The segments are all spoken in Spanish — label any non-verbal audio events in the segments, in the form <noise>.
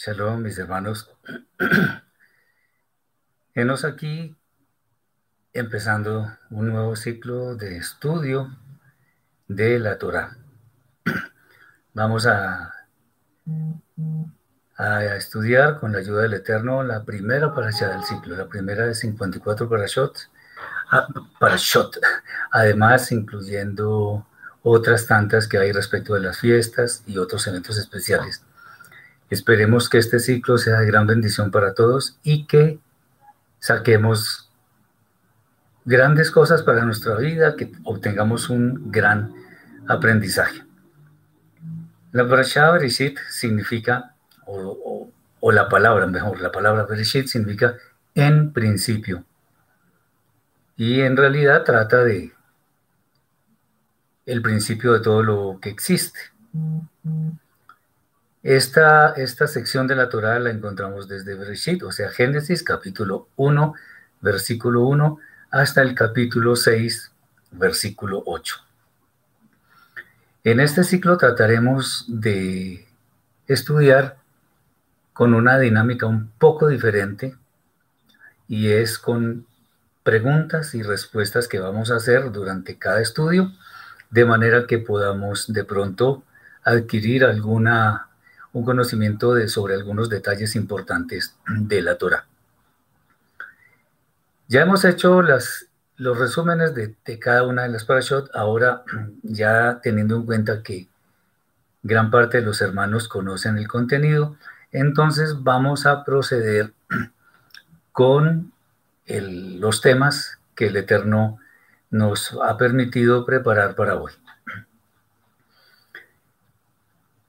Shalom, mis hermanos. <clears throat> Enos aquí empezando un nuevo ciclo de estudio de la Torah. <clears throat> Vamos a, a estudiar con la ayuda del Eterno la primera parasha del ciclo, la primera de 54 parashot, ah, parashot, además incluyendo otras tantas que hay respecto de las fiestas y otros eventos especiales. Esperemos que este ciclo sea de gran bendición para todos y que saquemos grandes cosas para nuestra vida, que obtengamos un gran aprendizaje. La Parashah Bereshit significa, o, o, la palabra, mejor, la palabra Bereshit significa en principio. Y en realidad trata de el principio de todo lo que existe. Esta, esta sección de la Torah la encontramos desde Bereshit, o sea, Génesis capítulo 1, versículo 1, hasta el capítulo 6, versículo 8. En este ciclo trataremos de estudiar con una dinámica un poco diferente y es con preguntas y respuestas que vamos a hacer durante cada estudio, de manera que podamos de pronto adquirir alguna un conocimiento de, sobre algunos detalles importantes de la Torah. Ya hemos hecho los resúmenes de, cada una de las parashot, ahora ya teniendo en cuenta que gran parte de los hermanos conocen el contenido, entonces vamos a proceder con los temas que el Eterno nos ha permitido preparar para hoy.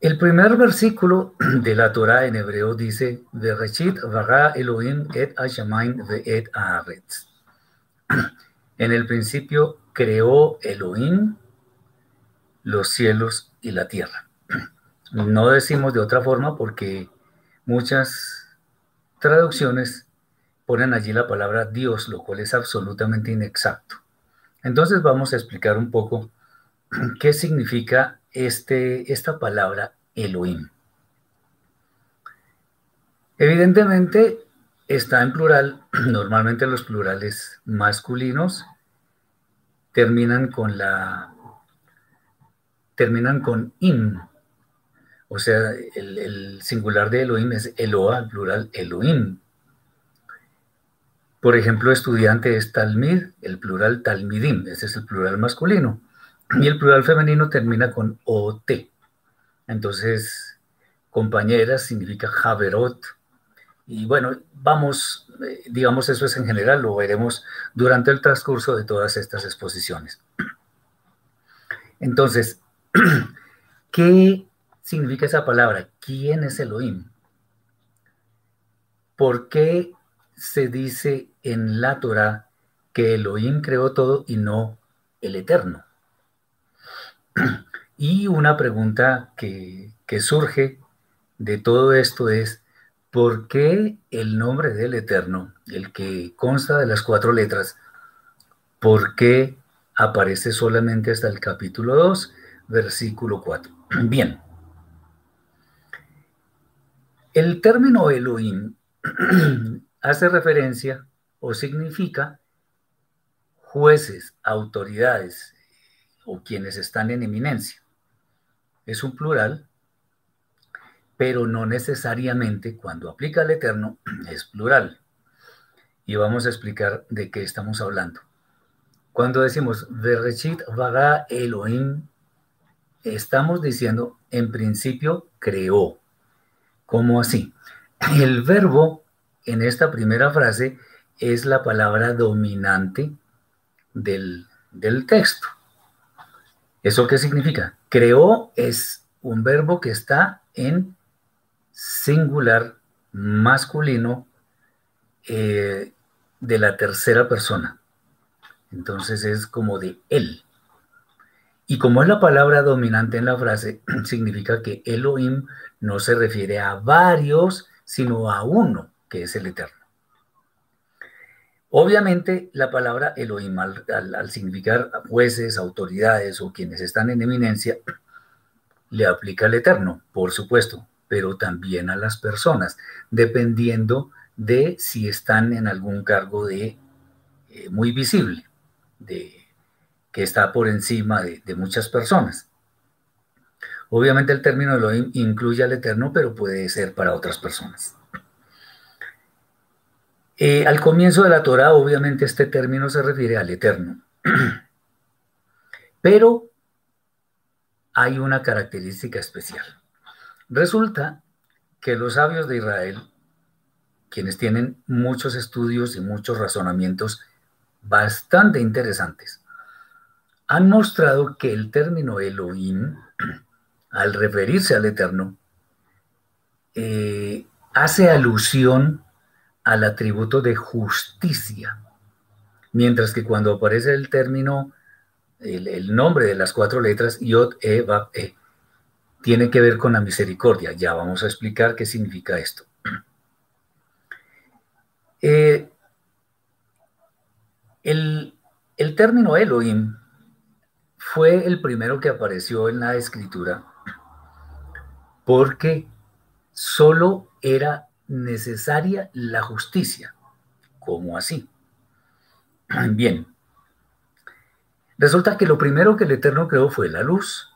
El primer versículo <clears throat> de la Torah en hebreo dice, Elohim et <clears throat> En el principio creó Elohim los cielos y la tierra. <clears throat> No decimos de otra forma porque muchas traducciones ponen allí la palabra Dios, lo cual es absolutamente inexacto. Entonces vamos a explicar un poco qué significa este, esta palabra Elohim. Evidentemente está en plural, <clears throat> normalmente los plurales masculinos terminan con la terminan con im, o sea, el, singular de Elohim es Eloa, el plural Elohim. Por ejemplo, estudiante es Talmid, el plural Talmidim, ese es el plural masculino. Y el plural femenino termina con OT. Entonces, compañeras significa Javerot. Y bueno, vamos, eh, digamos, eso es en general, lo veremos durante el transcurso de todas estas exposiciones. Entonces, <clears throat> ¿qué significa esa palabra? ¿Quién es Elohim? ¿Por qué se dice en la Torah que Elohim creó todo y no el Eterno? Y una pregunta que, surge de todo esto es, ¿por qué el nombre del Eterno, el que consta de las cuatro letras, por qué aparece solamente hasta el capítulo 2, versículo 4? <clears throat> Bien. El término Elohim <clears throat> hace referencia o significa jueces, autoridades, o quienes están en eminencia. Es un plural, pero no necesariamente cuando aplica al eterno <clears throat> es plural. Y vamos a explicar de qué estamos hablando. Cuando decimos Bereshit vaga Elohim, estamos diciendo en principio creó. ¿Cómo así? <clears throat> El verbo en esta primera frase es la palabra dominante del, del texto. ¿Eso qué significa? Creó es un verbo que está en singular masculino eh, de la tercera persona. Entonces es como de él. Y como es la palabra dominante en la frase, <clears throat> significa que Elohim no se refiere a varios, sino a uno, que es el Eterno. Obviamente, la palabra Elohim, al, significar jueces, autoridades o quienes están en eminencia, <clears throat> le aplica al Eterno, por supuesto, pero también a las personas, dependiendo de si están en algún cargo de eh, muy visible, de, que está por encima de, muchas personas. Obviamente el término Elohim incluye al Eterno, pero puede ser para otras personas. Eh, al comienzo de la Torah, obviamente este término se refiere al Eterno. <clears throat> Pero hay una característica especial. Resulta que los sabios de Israel, quienes tienen muchos estudios y muchos razonamientos bastante interesantes, han mostrado que el término Elohim, <clears throat> al referirse al Eterno, eh, hace alusión al atributo de justicia, mientras que cuando aparece el término el, nombre de las cuatro letras, Yod, E, Vav, E, tiene que ver con la misericordia. Ya vamos a explicar qué significa esto. <clears throat> Eh, el, el término Elohim fue el primero que apareció en la escritura porque solo era necesaria la justicia. ¿Cómo así? <clears throat> Bien, Resulta que lo primero que el Eterno creó fue la luz.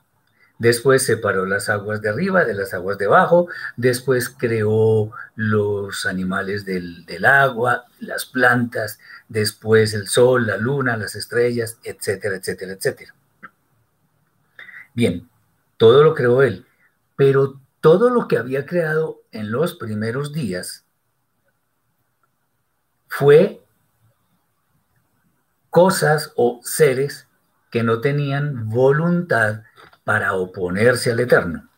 Después separó las aguas de arriba de las aguas de abajo. Después creó los animales del, agua, las plantas. Después el sol, la luna, las estrellas, etcétera, etcétera, etcétera. Bien, todo lo creó él. Pero todo lo que había creado en los primeros días fue cosas o seres que no tenían voluntad para oponerse al Eterno.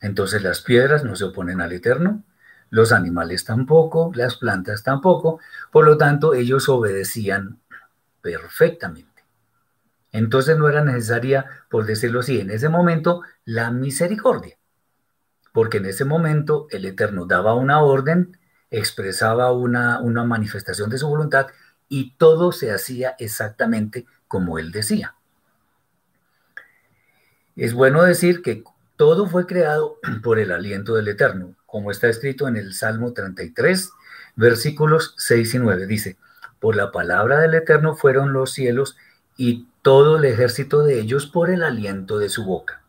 Entonces las piedras no se oponen al Eterno, los animales tampoco, las plantas tampoco, por lo tanto ellos obedecían perfectamente. Entonces no era necesaria, por decirlo así, en ese momento la misericordia, porque en ese momento el Eterno daba una orden, expresaba una, una manifestación de su voluntad y todo se hacía exactamente como él decía. Es bueno decir que todo fue creado <clears throat> por el aliento del Eterno, como está escrito en el Salmo 33, versículos 6 y 9. Dice, por la palabra del Eterno fueron los cielos y todo el ejército de ellos por el aliento de su boca.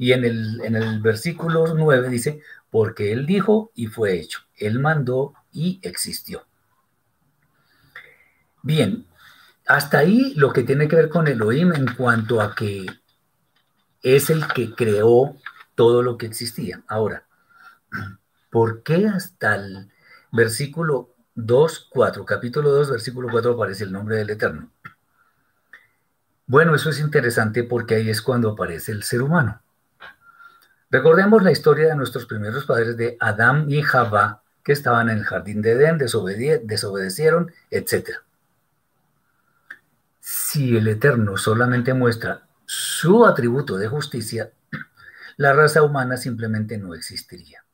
Y en el, en el versículo 9 dice, porque Él dijo y fue hecho, Él mandó y existió. Bien, hasta ahí lo que tiene que ver con Elohim en cuanto a que es el que creó todo lo que existía. Ahora, ¿por qué hasta el versículo 2, 4, capítulo 2, versículo 4 aparece el nombre del Eterno? Bueno, eso es interesante porque ahí es cuando aparece el ser humano. Recordemos la historia de nuestros primeros padres de Adán y Jabá, que estaban en el jardín de Edén, desobedecieron, etc. Si el Eterno solamente muestra su atributo de justicia, la raza humana simplemente no existiría.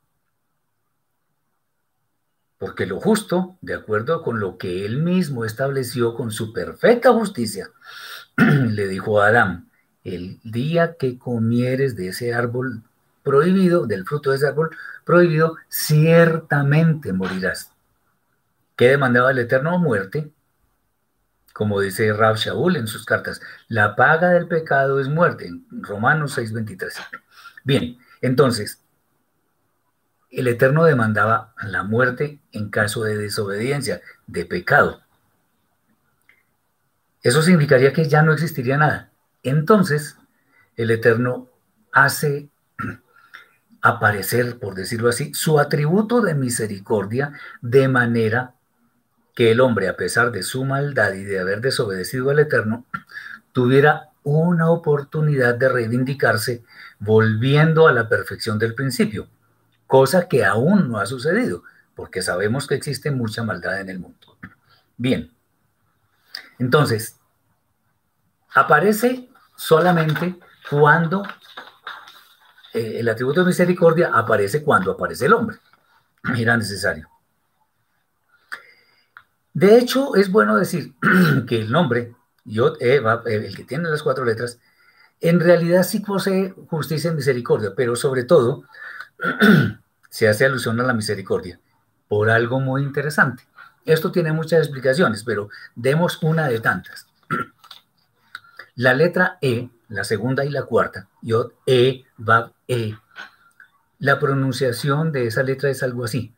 Porque lo justo, de acuerdo con lo que él mismo estableció con su perfecta justicia, <clears throat> le dijo a Adán, el día que comieres de ese árbol prohibido, del fruto de ese árbol prohibido, ciertamente morirás. ¿Qué demandaba el Eterno? Muerte como dice Rab Shaul en sus cartas, la paga del pecado es muerte, en Romanos 6:23. Bien, entonces, el Eterno demandaba la muerte en caso de desobediencia, de pecado. Eso significaría que ya no existiría nada. Entonces, el Eterno hace aparecer, por decirlo así, su atributo de misericordia de manera que el hombre, a pesar de su maldad y de haber desobedecido al Eterno, <clears throat> tuviera una oportunidad de reivindicarse volviendo a la perfección del principio, cosa que aún no ha sucedido, porque sabemos que existe mucha maldad en el mundo. Bien, entonces, aparece solamente cuando eh, el atributo de misericordia aparece cuando aparece el hombre. <clears throat> Era necesario. De hecho, es bueno decir <clears throat> que el nombre, Yod, el que tiene las cuatro letras, en realidad sí posee justicia y misericordia, pero sobre todo <clears throat> se hace alusión a la misericordia por algo muy interesante. Esto tiene muchas explicaciones, pero demos una de tantas. La letra E, la segunda y la cuarta, Yod, E, Vav, E, la pronunciación de esa letra es algo así.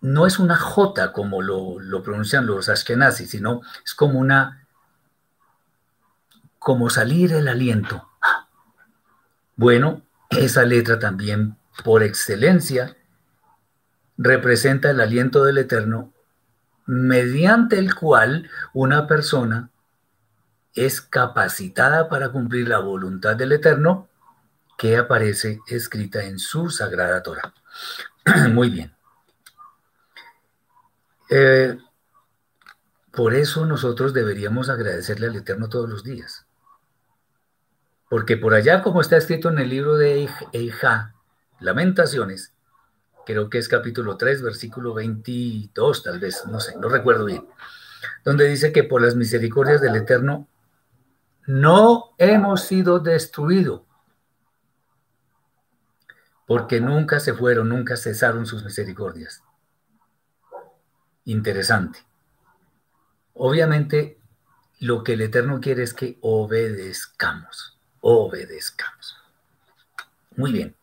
No es una J como lo, lo pronuncian los ashkenazis, sino es como una, como salir el aliento. Bueno, esa letra también por excelencia representa el aliento del Eterno, mediante el cual una persona es capacitada para cumplir la voluntad del Eterno que aparece escrita en su sagrada Torah. <clears throat> Muy bien. Eh, por eso nosotros deberíamos agradecerle al Eterno todos los días. Porque por allá, como está escrito en el libro de Eija, Lamentaciones, creo que es capítulo 3, versículo 22, tal vez, no sé, no recuerdo bien, donde dice que por las misericordias del Eterno no hemos sido destruidos, porque nunca se fueron, nunca cesaron sus misericordias. Interesante. Obviamente, lo que el Eterno quiere es que obedezcamos, obedezcamos. Muy bien.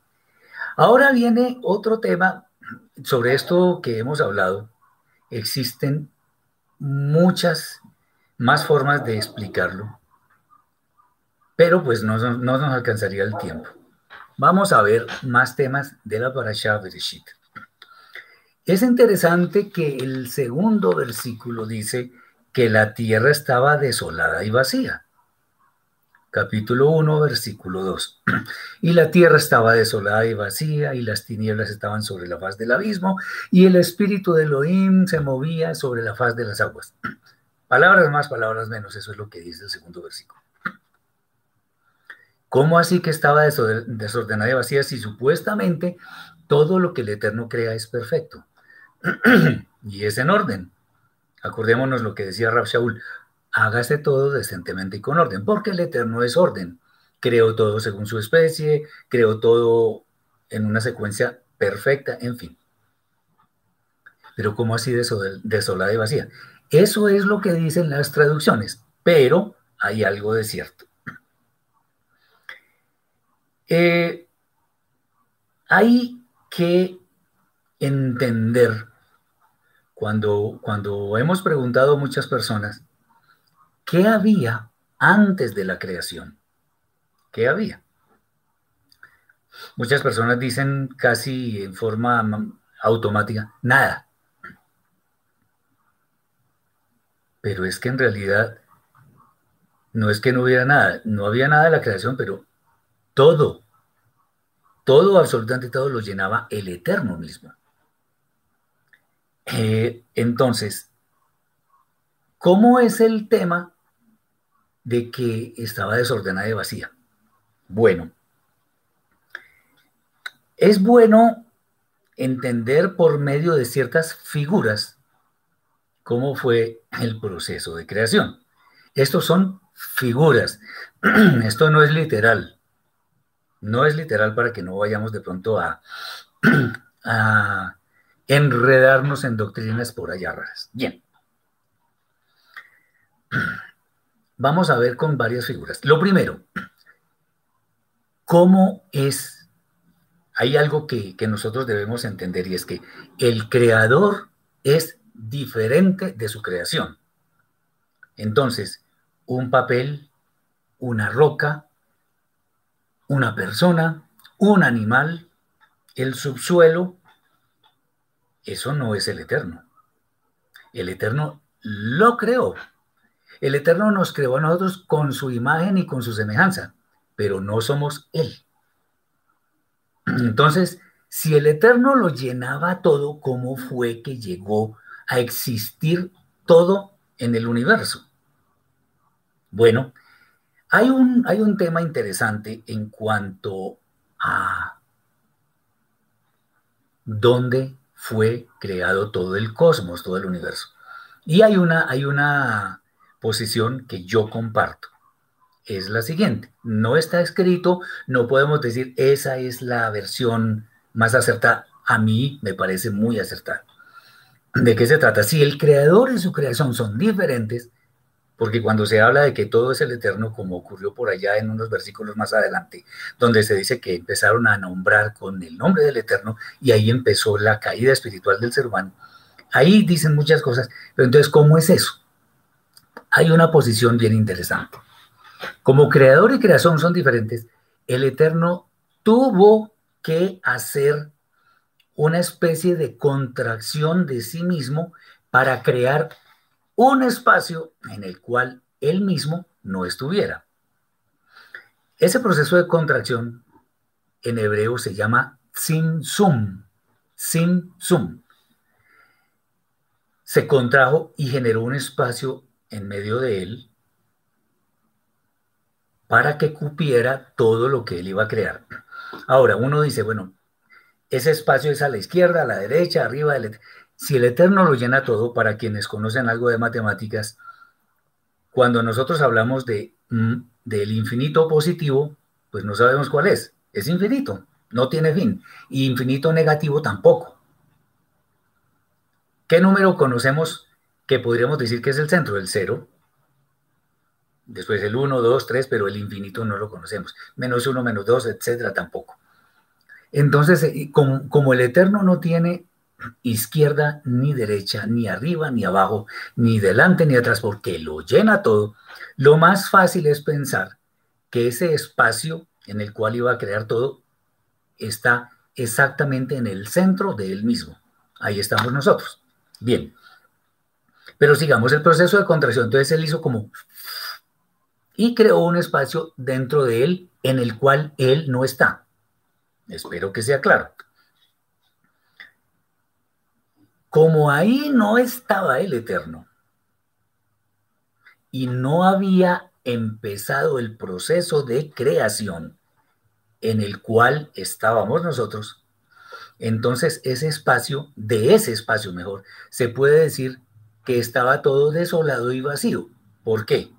Ahora viene otro tema sobre esto que hemos hablado. Existen muchas más formas de explicarlo, pero pues no, nos alcanzaría el tiempo. Vamos a ver más temas de la Parashah Bereshit. Es interesante que el segundo versículo dice que la tierra estaba desolada y vacía capítulo 1, versículo 2. <clears throat> Y la tierra estaba desolada y vacía, y las tinieblas estaban sobre la faz del abismo, y el espíritu de Elohim se movía sobre la faz de las aguas. <clears throat> Palabras más, palabras menos, eso es lo que dice el segundo versículo. ¿Cómo así que estaba desordenada y vacía si supuestamente todo lo que el Eterno crea es perfecto? <clears throat> y es en orden. Acordémonos lo que decía Rab Shaul, hágase todo decentemente y con orden, porque el Eterno es orden. Creó todo según su especie, creó todo en una secuencia perfecta, en fin. Pero ¿cómo así desolada y vacía? Eso es lo que dicen las traducciones, pero hay algo de cierto. Eh, hay que entender, cuando, cuando hemos preguntado a muchas personas, ¿Qué había antes de la creación? ¿Qué había? Muchas personas dicen casi en forma automática, nada. Pero es que en realidad no es que no hubiera nada, no había nada de la creación, pero todo, todo, absolutamente todo lo llenaba el eterno mismo. Eh, entonces, ¿cómo es el tema de que estaba desordenada y vacía. Bueno, es bueno entender por medio de ciertas figuras cómo fue el proceso de creación. Estos son figuras. <clears throat> Esto no es literal. No es literal para que no vayamos de pronto a, <clears throat> enredarnos en doctrinas por allá raras. Bien. <clears throat> vamos a ver con varias figuras. Lo primero, ¿cómo es? Hay algo que, nosotros debemos entender y es que el creador es diferente de su creación. Entonces, un papel, una roca, una persona, un animal, el subsuelo, eso no es el eterno. El eterno lo creó, el Eterno nos creó a nosotros con su imagen y con su semejanza, pero no somos Él. Entonces, si el Eterno lo llenaba todo, ¿cómo fue que llegó a existir todo en el universo? Bueno, hay un, hay un tema interesante en cuanto a dónde fue creado todo el cosmos, todo el universo. Y hay una, hay una posición que yo comparto. es la siguiente. No está escrito, no podemos decir esa es la versión más acertada. A mí me parece muy acertada. ¿De qué se trata? Si el creador y su creación son diferentes, porque cuando se habla de que todo es el eterno, como ocurrió por allá en unos versículos más adelante, donde se dice que empezaron a nombrar con el nombre del eterno y ahí empezó la caída espiritual del ser humano, ahí dicen muchas cosas, pero entonces, ¿cómo es eso? Hay una posición bien interesante. Como creador y creación son diferentes, el eterno tuvo que hacer una especie de contracción de sí mismo para crear un espacio en el cual él mismo no estuviera. Ese proceso de contracción en hebreo se llama tzimtzum, tzimtzum. Se contrajo y generó un espacio en medio de él para que cupiera todo lo que él iba a crear. Ahora, uno dice, bueno, ese espacio es a la izquierda, a la derecha, arriba, del... Si el Eterno lo llena todo, para quienes conocen algo de matemáticas, cuando nosotros hablamos de, mm, del infinito positivo, pues no sabemos cuál es. Es infinito, no tiene fin. Y infinito negativo tampoco. ¿Qué número conocemos que podríamos decir que es el centro? El cero. Después el 1, 2, 3, pero el infinito no lo conocemos. Menos 1, menos 2, etcétera, tampoco. Entonces, eh, como, como el eterno no tiene izquierda ni derecha, ni arriba ni abajo, ni delante ni atrás, porque lo llena todo, lo más fácil es pensar que ese espacio en el cual iba a crear todo está exactamente en el centro de él mismo. Ahí estamos nosotros. Bien. Pero sigamos el proceso de contracción. Entonces él hizo como... Y creó un espacio dentro de él en el cual él no está. Espero que sea claro. Como ahí no estaba el Eterno y no había empezado el proceso de creación en el cual estábamos nosotros, entonces ese espacio, de ese espacio mejor, se puede decir que estaba todo desolado y vacío. ¿Por qué?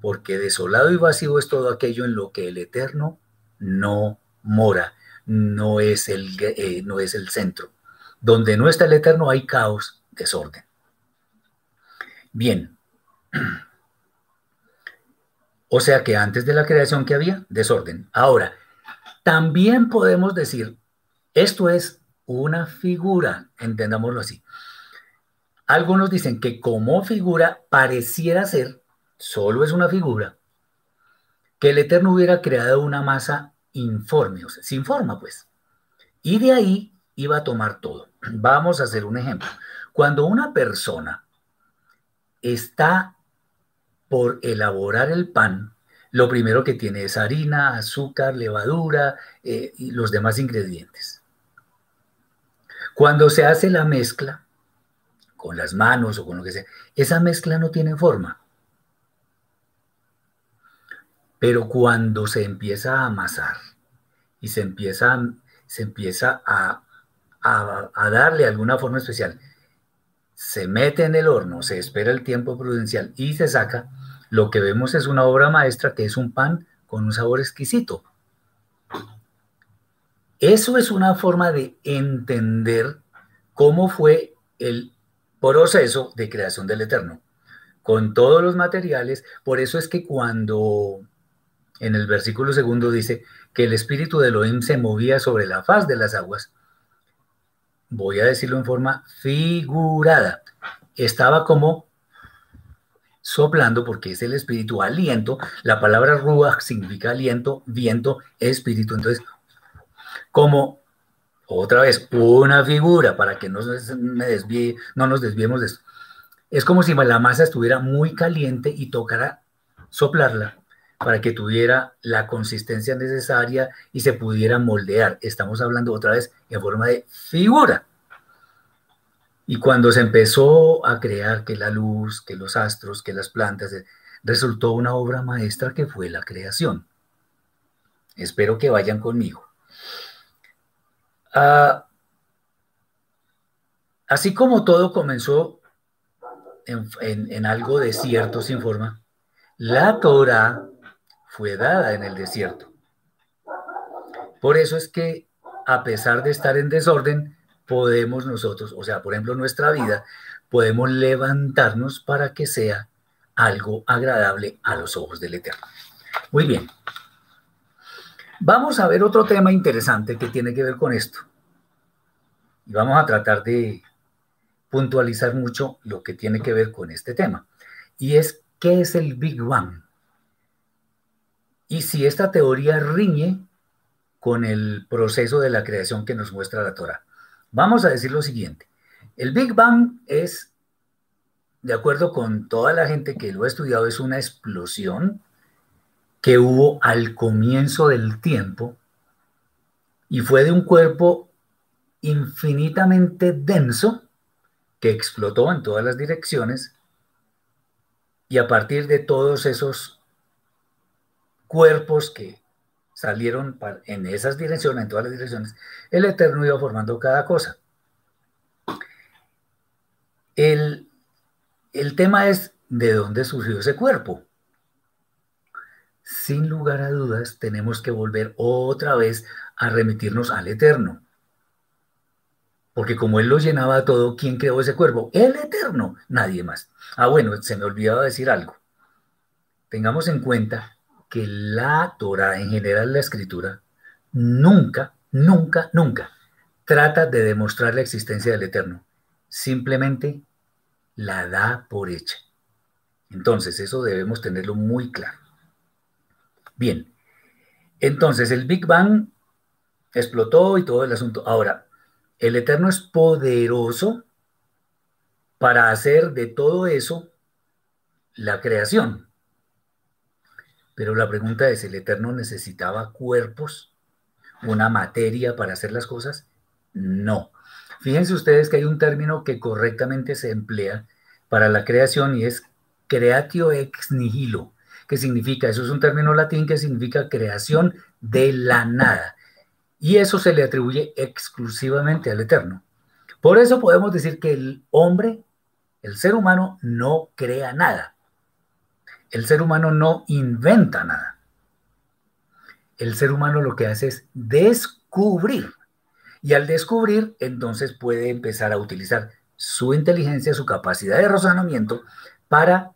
Porque desolado y vacío es todo aquello en lo que el Eterno no mora, no es el, eh, no es el centro. Donde no está el eterno hay caos, desorden. Bien. <clears throat> O sea que antes de la creación que había, desorden. Ahora, también podemos decir, esto es una figura, entendámoslo así. Algunos dicen que como figura pareciera ser, solo es una figura, que el Eterno hubiera creado una masa informe, o sea, sin forma, pues. Y de ahí iba a tomar todo. Vamos a hacer un ejemplo. Cuando una persona está por elaborar el pan, lo primero que tiene es harina, azúcar, levadura eh, y los demás ingredientes. Cuando se hace la mezcla, con las manos o con lo que sea, esa mezcla no tiene forma. Pero cuando se empieza a amasar y se empieza, se empieza a a, darle alguna forma especial, se mete en el horno, se espera el tiempo prudencial y se saca, lo que vemos es una obra maestra que es un pan con un sabor exquisito. Eso es una forma de entender cómo fue el proceso de creación del Eterno, con todos los materiales. Por eso es que cuando en el versículo segundo dice que el espíritu de Elohim se movía sobre la faz de las aguas, voy a decirlo en forma figurada, estaba como soplando porque es el espíritu aliento. La palabra ruach significa aliento, viento, espíritu. Entonces, como otra vez una figura para que no, me desvíe, no nos desviemos de esto. Es como si la masa estuviera muy caliente y tocara soplarla para que tuviera la consistencia necesaria y se pudiera moldear. Estamos hablando otra vez en forma de figura. Y cuando se empezó a crear que la luz, que los astros, que las plantas, eh, resultó una obra maestra que fue la creación. Espero que vayan conmigo. Ah, así como todo comenzó en, en algo desierto sin forma, la Torah fue dada en el desierto. Por eso es que a pesar de estar en desorden, podemos nosotros, o sea, por ejemplo, nuestra vida, podemos levantarnos para que sea algo agradable a los ojos del Eterno. Muy bien. Vamos a ver otro tema interesante que tiene que ver con esto. Y vamos a tratar de puntualizar mucho lo que tiene que ver con este tema. Y es, ¿qué es el Big Bang? Y si esta teoría riñe con el proceso de la creación que nos muestra la Torah. Vamos a decir lo siguiente. El Big Bang es, de acuerdo con toda la gente que lo ha estudiado, es una explosión que hubo al comienzo del tiempo y fue de un cuerpo infinitamente denso que explotó en todas las direcciones y a partir de todos esos cuerpos que salieron en esas direcciones, en todas las direcciones, el Eterno iba formando cada cosa. El, el tema es de dónde surgió ese cuerpo. Sin lugar a dudas, tenemos que volver otra vez a remitirnos al Eterno. Porque como Él lo llenaba todo, ¿quién creó ese cuerpo? El Eterno, nadie más. Ah, bueno, se me olvidaba decir algo. Tengamos en cuenta que la Torah, en general la escritura, nunca, nunca, nunca trata de demostrar la existencia del Eterno. Simplemente la da por hecha. Entonces, eso debemos tenerlo muy claro. Bien, entonces el Big Bang explotó y todo el asunto. Ahora, el Eterno es poderoso para hacer de todo eso la creación. Pero la pregunta es, ¿el Eterno necesitaba cuerpos, una materia para hacer las cosas? No. Fíjense ustedes que hay un término que correctamente se emplea para la creación y es creatio ex nihilo. ¿Qué significa? Eso es un término latín que significa creación de la nada. Y eso se le atribuye exclusivamente al Eterno. Por eso podemos decir que el hombre, el ser humano, no crea nada. El ser humano no inventa nada. El ser humano lo que hace es descubrir. Y al descubrir, entonces puede empezar a utilizar su inteligencia, su capacidad de razonamiento para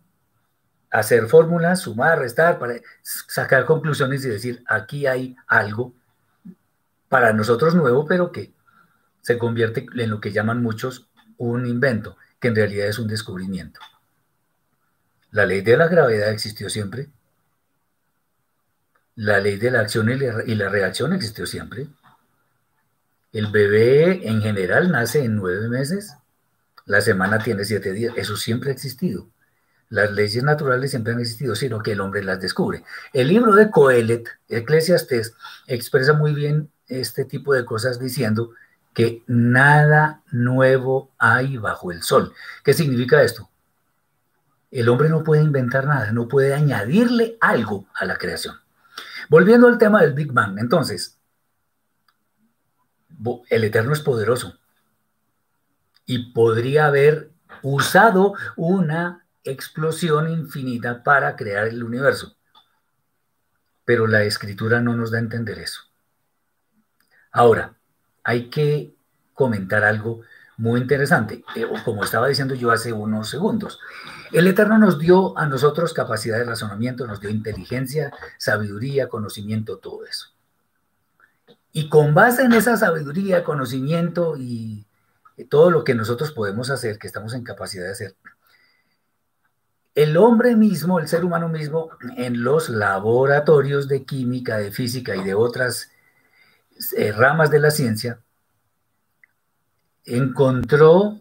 hacer fórmulas, sumar, restar, para sacar conclusiones y decir, aquí hay algo para nosotros nuevo, pero que se convierte en lo que llaman muchos un invento, que en realidad es un descubrimiento. La ley de la gravedad existió siempre. La ley de la acción y la reacción existió siempre. El bebé en general nace en nueve meses. La semana tiene siete días. Eso siempre ha existido. Las leyes naturales siempre han existido, sino que el hombre las descubre. El libro de Coelet, Eclesiastes, expresa muy bien este tipo de cosas diciendo que nada nuevo hay bajo el sol. ¿Qué significa esto? El hombre no puede inventar nada, no puede añadirle algo a la creación. Volviendo al tema del Big Bang, entonces, el Eterno es poderoso y podría haber usado una explosión infinita para crear el universo. Pero la escritura no nos da a entender eso. Ahora, hay que comentar algo muy interesante, eh, como estaba diciendo yo hace unos segundos. El Eterno nos dio a nosotros capacidad de razonamiento, nos dio inteligencia, sabiduría, conocimiento, todo eso. Y con base en esa sabiduría, conocimiento y todo lo que nosotros podemos hacer, que estamos en capacidad de hacer, el hombre mismo, el ser humano mismo, en los laboratorios de química, de física y de otras eh, ramas de la ciencia, encontró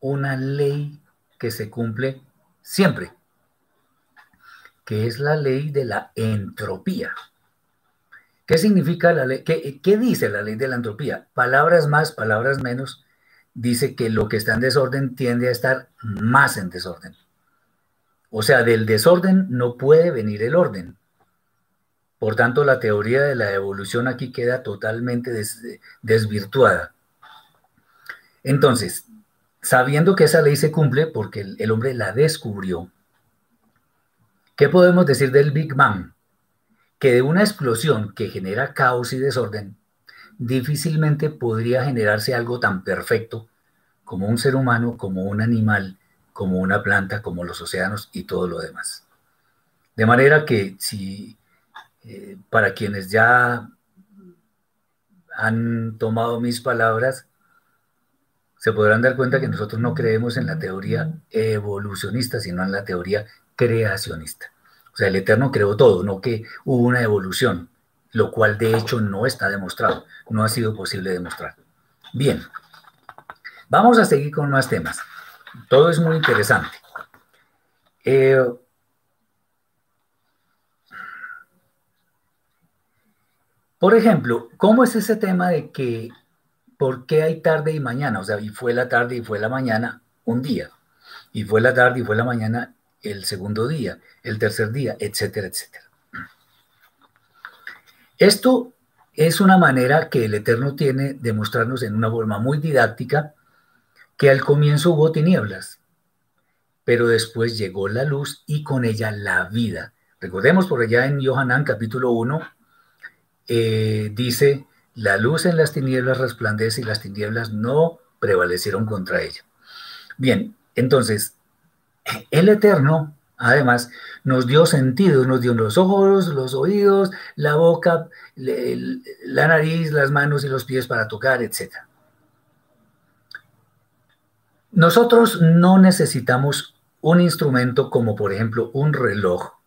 una ley que se cumple siempre, que es la ley de la entropía. ¿Qué significa la ley? ¿Qué, ¿Qué, dice la ley de la entropía? Palabras más, palabras menos, dice que lo que está en desorden tiende a estar más en desorden. O sea, del desorden no puede venir el orden. Por tanto, la teoría de la evolución aquí queda totalmente desvirtuada. Entonces, sabiendo que esa ley se cumple porque el, hombre la descubrió, ¿qué podemos decir del Big Bang? que de una explosión que genera caos y desorden, difícilmente podría generarse algo tan perfecto como un ser humano, como un animal, como una planta, como los océanos y todo lo demás. De manera que si eh, para quienes ya han tomado mis palabras, se podrán dar cuenta que nosotros no creemos en la teoría evolucionista, sino en la teoría creacionista. O sea, el Eterno creó todo, no que hubo una evolución, lo cual de hecho no está demostrado, no ha sido posible demostrar. Bien, vamos a seguir con más temas. Todo es muy interesante. Eh, por ejemplo, ¿cómo es ese tema de que por qué hay tarde y mañana? O sea, y fue la tarde y fue la mañana un día, y fue la tarde y fue la mañana el segundo día, el tercer día, etcétera, etcétera. Esto es una manera que el Eterno tiene de mostrarnos en una forma muy didáctica que al comienzo hubo tinieblas, pero después llegó la luz y con ella la vida. Recordemos por allá en Yohanan capítulo 1, eh, dice, la luz en las tinieblas resplandece y las tinieblas no prevalecieron contra ella. Bien, entonces, el Eterno, además, nos dio sentidos, nos dio los ojos, los oídos, la boca, la nariz, las manos y los pies para tocar, etc. Nosotros no necesitamos un instrumento como por ejemplo un reloj,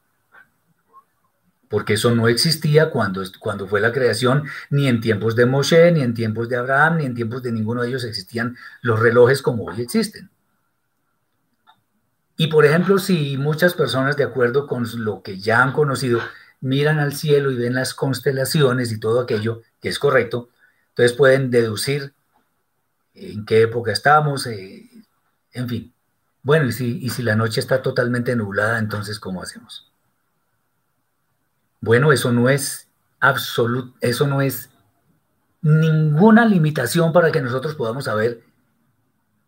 porque eso no existía cuando, cuando fue la creación, ni en tiempos de Moshe, ni en tiempos de Abraham, ni en tiempos de ninguno de ellos existían los relojes como hoy existen. Y por ejemplo, si muchas personas, de acuerdo con lo que ya han conocido, miran al cielo y ven las constelaciones y todo aquello, que es correcto, entonces pueden deducir en qué época estamos, eh, en fin. Bueno, y si, y si la noche está totalmente nublada, entonces, ¿cómo hacemos? Bueno, eso no es absoluto, eso no es ninguna limitación para que nosotros podamos saber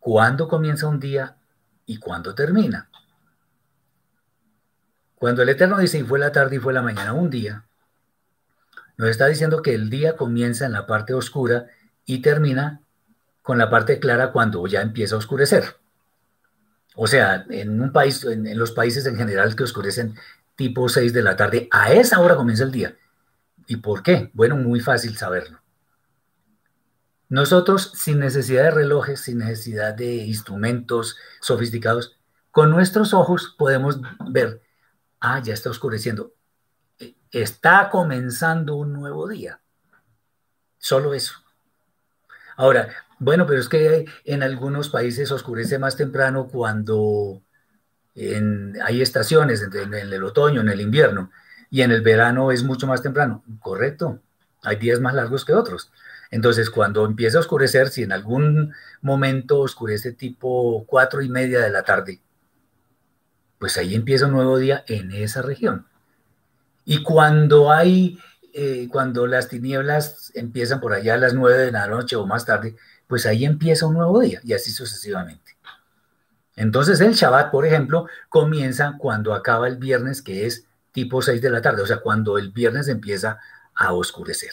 cuándo comienza un día y cuándo termina. Cuando el Eterno dice, y fue la tarde y fue la mañana, un día, nos está diciendo que el día comienza en la parte oscura y termina con la parte clara cuando ya empieza a oscurecer. O sea, en un país, en, los países en general que oscurecen tipo 6 de la tarde, a esa hora comienza el día. ¿Y por qué? Bueno, muy fácil saberlo. Nosotros, sin necesidad de relojes, sin necesidad de instrumentos sofisticados, con nuestros ojos podemos ver, ah, ya está oscureciendo, e, está comenzando un nuevo día. Solo eso. Ahora, bueno, pero es que en algunos países oscurece más temprano cuando hay estaciones, en el otoño, en el invierno, y en el verano es mucho más temprano. Correcto, hay días más largos que otros. Entonces, cuando empieza a oscurecer, si en algún momento oscurece tipo cuatro y media de la tarde, pues ahí empieza un nuevo día en esa región. Y cuando hay, eh, cuando las tinieblas empiezan por allá a las nueve de la noche o más tarde, pues ahí empieza un nuevo día y así sucesivamente. Entonces el Shabbat, por ejemplo, comienza cuando acaba el viernes, que es tipo 6 de la tarde, o sea, cuando el viernes empieza a oscurecer.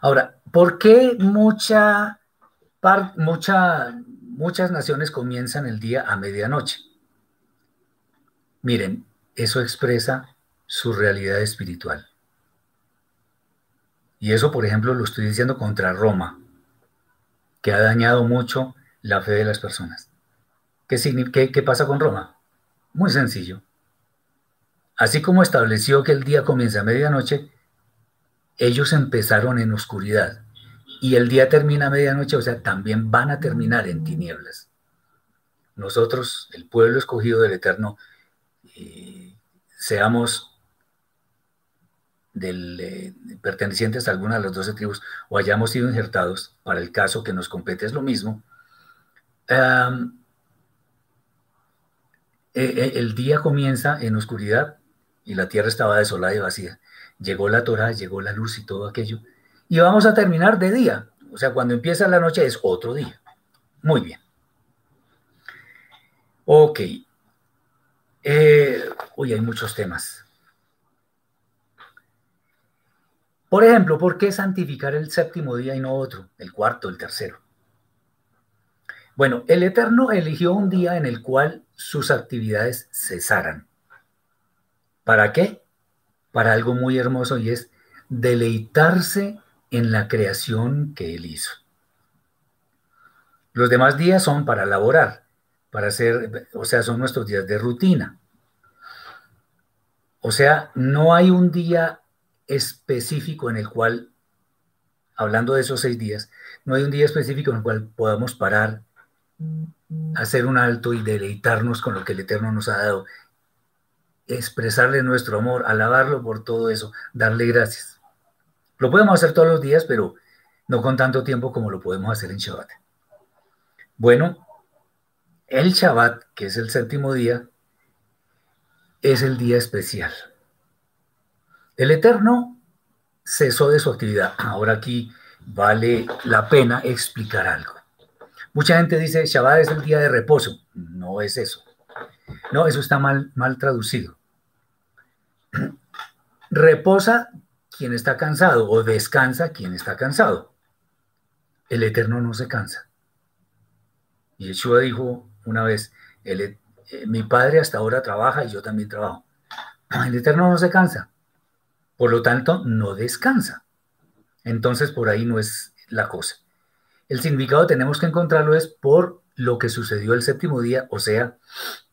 Ahora, ¿por qué mucha, mucha, muchas naciones comienzan el día a medianoche? Miren, eso expresa su realidad espiritual. Y eso, por ejemplo, lo estoy diciendo contra Roma, que ha dañado mucho la fe de las personas. ¿Qué, pasa con Roma? Muy sencillo. Así como estableció que el día comienza a medianoche, ellos empezaron en oscuridad y el día termina a medianoche, o sea, también van a terminar en tinieblas. Nosotros, el pueblo escogido del Eterno, eh, seamos eh, pertenecientes a alguna de las doce tribus o hayamos sido injertados, para el caso que nos compete es lo mismo, eh, el día comienza en oscuridad y la tierra estaba desolada y vacía llegó la Torah, llegó la luz y todo aquello. Y vamos a terminar de día. O sea, cuando empieza la noche es otro día. Muy bien. Ok. Eh, hoy hay muchos temas. Por ejemplo, ¿por qué santificar el séptimo día y no otro, el cuarto, el tercero? Bueno, el Eterno eligió un día en el cual sus actividades cesaran. ¿Para qué? Para algo muy hermoso y es deleitarse en la creación que Él hizo. Los demás días son para laborar, para hacer, o sea, son nuestros días de rutina. O sea, no hay un día específico en el cual, hablando de esos seis días, no hay un día específico en el cual podamos parar, hacer un alto y deleitarnos con lo que el Eterno nos ha dado, expresarle nuestro amor, alabarlo por todo eso, darle gracias. Lo podemos hacer todos los días, pero no con tanto tiempo como lo podemos hacer en Shabbat. Bueno, el Shabbat, que es el séptimo día, es el día especial. El Eterno cesó de su actividad. Ahora aquí vale la pena explicar algo. Mucha gente dice, Shabbat es el día de reposo. No es eso. No, eso está mal, mal traducido. <clears throat> Reposa quien está cansado o descansa quien está cansado. El Eterno no se cansa. Y Yeshua dijo una vez, eh, mi padre hasta ahora trabaja y yo también trabajo. <clears throat> El Eterno no se cansa. Por lo tanto, no descansa. Entonces, por ahí no es la cosa. El significado tenemos que encontrarlo es por lo que sucedió el séptimo día, o sea,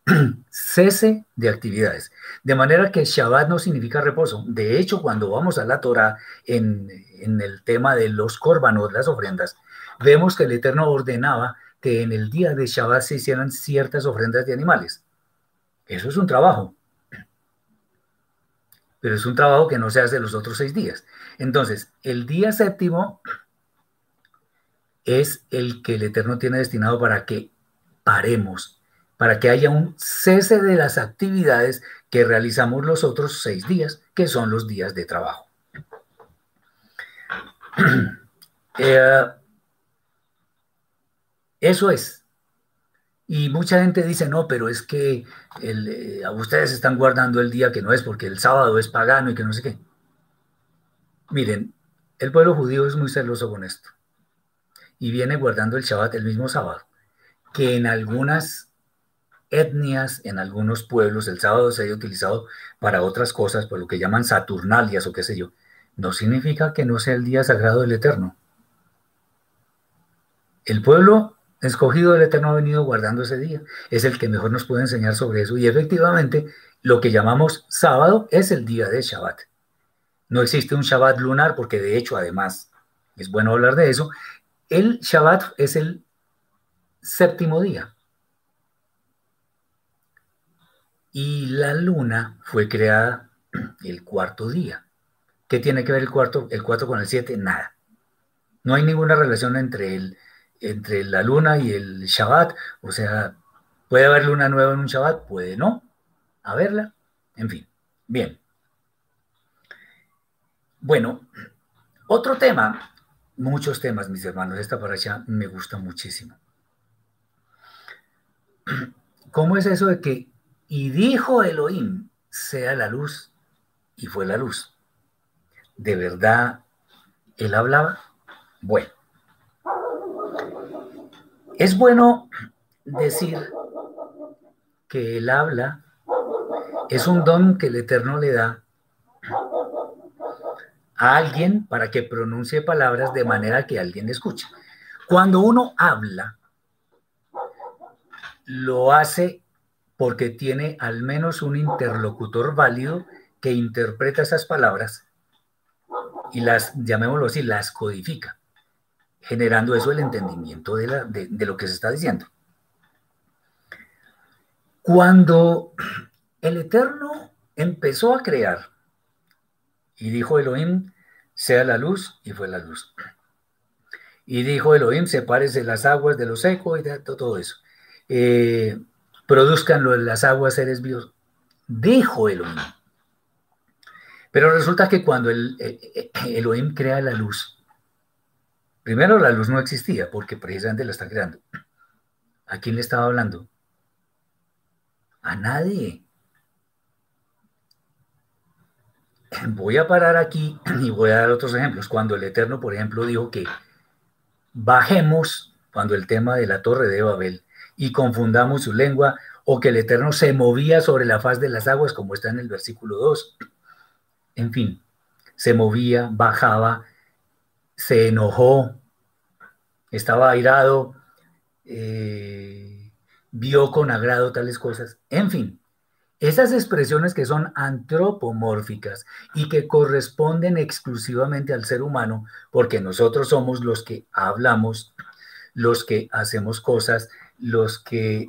<clears throat> cese de actividades. De manera que Shabbat no significa reposo. De hecho, cuando vamos a la Torah en, el tema de los córbanos, las ofrendas, vemos que el Eterno ordenaba que en el día de Shabbat se hicieran ciertas ofrendas de animales. Eso es un trabajo. Pero es un trabajo que no se hace los otros seis días. Entonces, el día séptimo es el que el Eterno tiene destinado para que paremos, para que haya un cese de las actividades que realizamos los otros seis días, que son los días de trabajo. <clears throat> Eh, eso es. Y mucha gente dice, no, pero es que eh, ustedes están guardando el día que no es porque el sábado es pagano y que no sé qué. Miren, el pueblo judío es muy celoso con esto. Y viene guardando el Shabbat el mismo sábado. Que en algunas etnias, en algunos pueblos, el sábado se haya utilizado para otras cosas, por lo que llaman Saturnalias o qué sé yo. No significa que no sea el día sagrado del Eterno. El pueblo escogido del Eterno ha venido guardando ese día. Es el que mejor nos puede enseñar sobre eso. Y efectivamente, lo que llamamos sábado es el día de Shabbat. No existe un Shabbat lunar porque de hecho, además, es bueno hablar de eso. El Shabbat es el séptimo día. Y la luna fue creada el cuarto día. ¿Qué tiene que ver el cuarto, el cuarto con el siete? Nada. No hay ninguna relación entre el entre la luna y el Shabbat. O sea, puede haber luna nueva en un Shabbat, puede no haberla. En fin, bien. Bueno, otro tema, muchos temas, mis hermanos, esta para allá me gusta muchísimo. <clears throat> ¿Cómo es eso de que, y dijo Elohim, sea la luz, y fue la luz? ¿De verdad él hablaba? Bueno, es bueno decir que el habla es un don que el Eterno le da a alguien para que pronuncie palabras de manera que alguien escuche. Cuando uno habla, lo hace porque tiene al menos un interlocutor válido que interpreta esas palabras y las, llamémoslo así, las codifica generando eso el entendimiento de, lo que se está diciendo. Cuando el Eterno empezó a crear y dijo Elohim, sea la luz, y fue la luz. Y dijo Elohim, sepárese las aguas de lo seco y de todo eso. Eh, produzcan las aguas seres vivos. Dijo Elohim. Pero resulta que cuando el, Elohim crea la luz, Primero, la luz no existía porque precisamente la está creando. ¿A quién le estaba hablando? A nadie. Voy a parar aquí <clears throat> y voy a dar otros ejemplos. Cuando el Eterno, por ejemplo, dijo que bajemos, cuando el tema de la torre de Babel, y confundamos su lengua, o que el Eterno se movía sobre la faz de las aguas, como está en el versículo 2. En fin, se movía, bajaba, se enojó, estaba airado, eh, vio con agrado tales cosas. En fin, esas expresiones que son antropomórficas y que corresponden exclusivamente al ser humano, porque nosotros somos los que hablamos, los que hacemos cosas, los que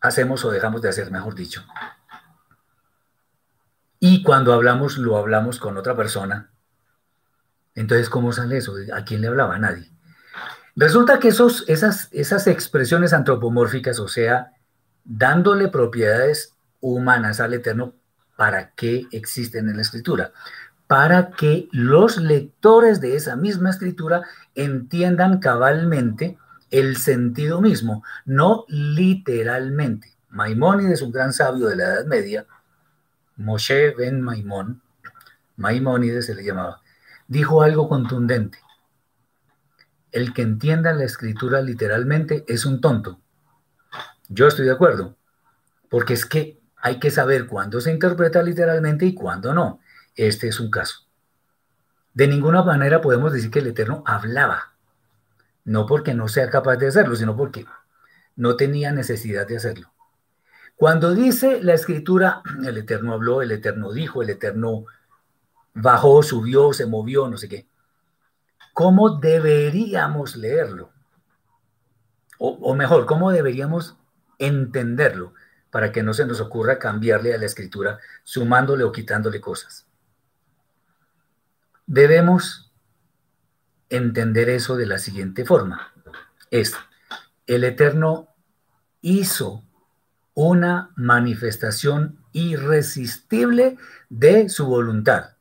hacemos o dejamos de hacer, mejor dicho. Y cuando hablamos, lo hablamos con otra persona. Entonces, ¿cómo sale eso? ¿A quién le hablaba? A nadie. Resulta que esos, esas, esas expresiones antropomórficas, o sea, dándole propiedades humanas al Eterno, ¿para qué existen en la escritura? Para que los lectores de esa misma escritura entiendan cabalmente el sentido mismo, no literalmente. Maimónides, un gran sabio de la Edad Media, Moshe ben Maimón, Maimónides se le llamaba, dijo algo contundente. El que entienda la escritura literalmente es un tonto. Yo estoy de acuerdo, porque es que hay que saber cuándo se interpreta literalmente y cuándo no. Este es un caso. De ninguna manera podemos decir que el Eterno hablaba, no porque no sea capaz de hacerlo, sino porque no tenía necesidad de hacerlo. Cuando dice la escritura, el Eterno habló, el Eterno dijo, el Eterno bajó, subió, se movió, no sé qué. ¿Cómo deberíamos leerlo? O, mejor, ¿cómo deberíamos entenderlo para que no se nos ocurra cambiarle a la escritura, sumándole o quitándole cosas? Debemos entender eso de la siguiente forma. Es, el Eterno hizo una manifestación irresistible de su voluntad.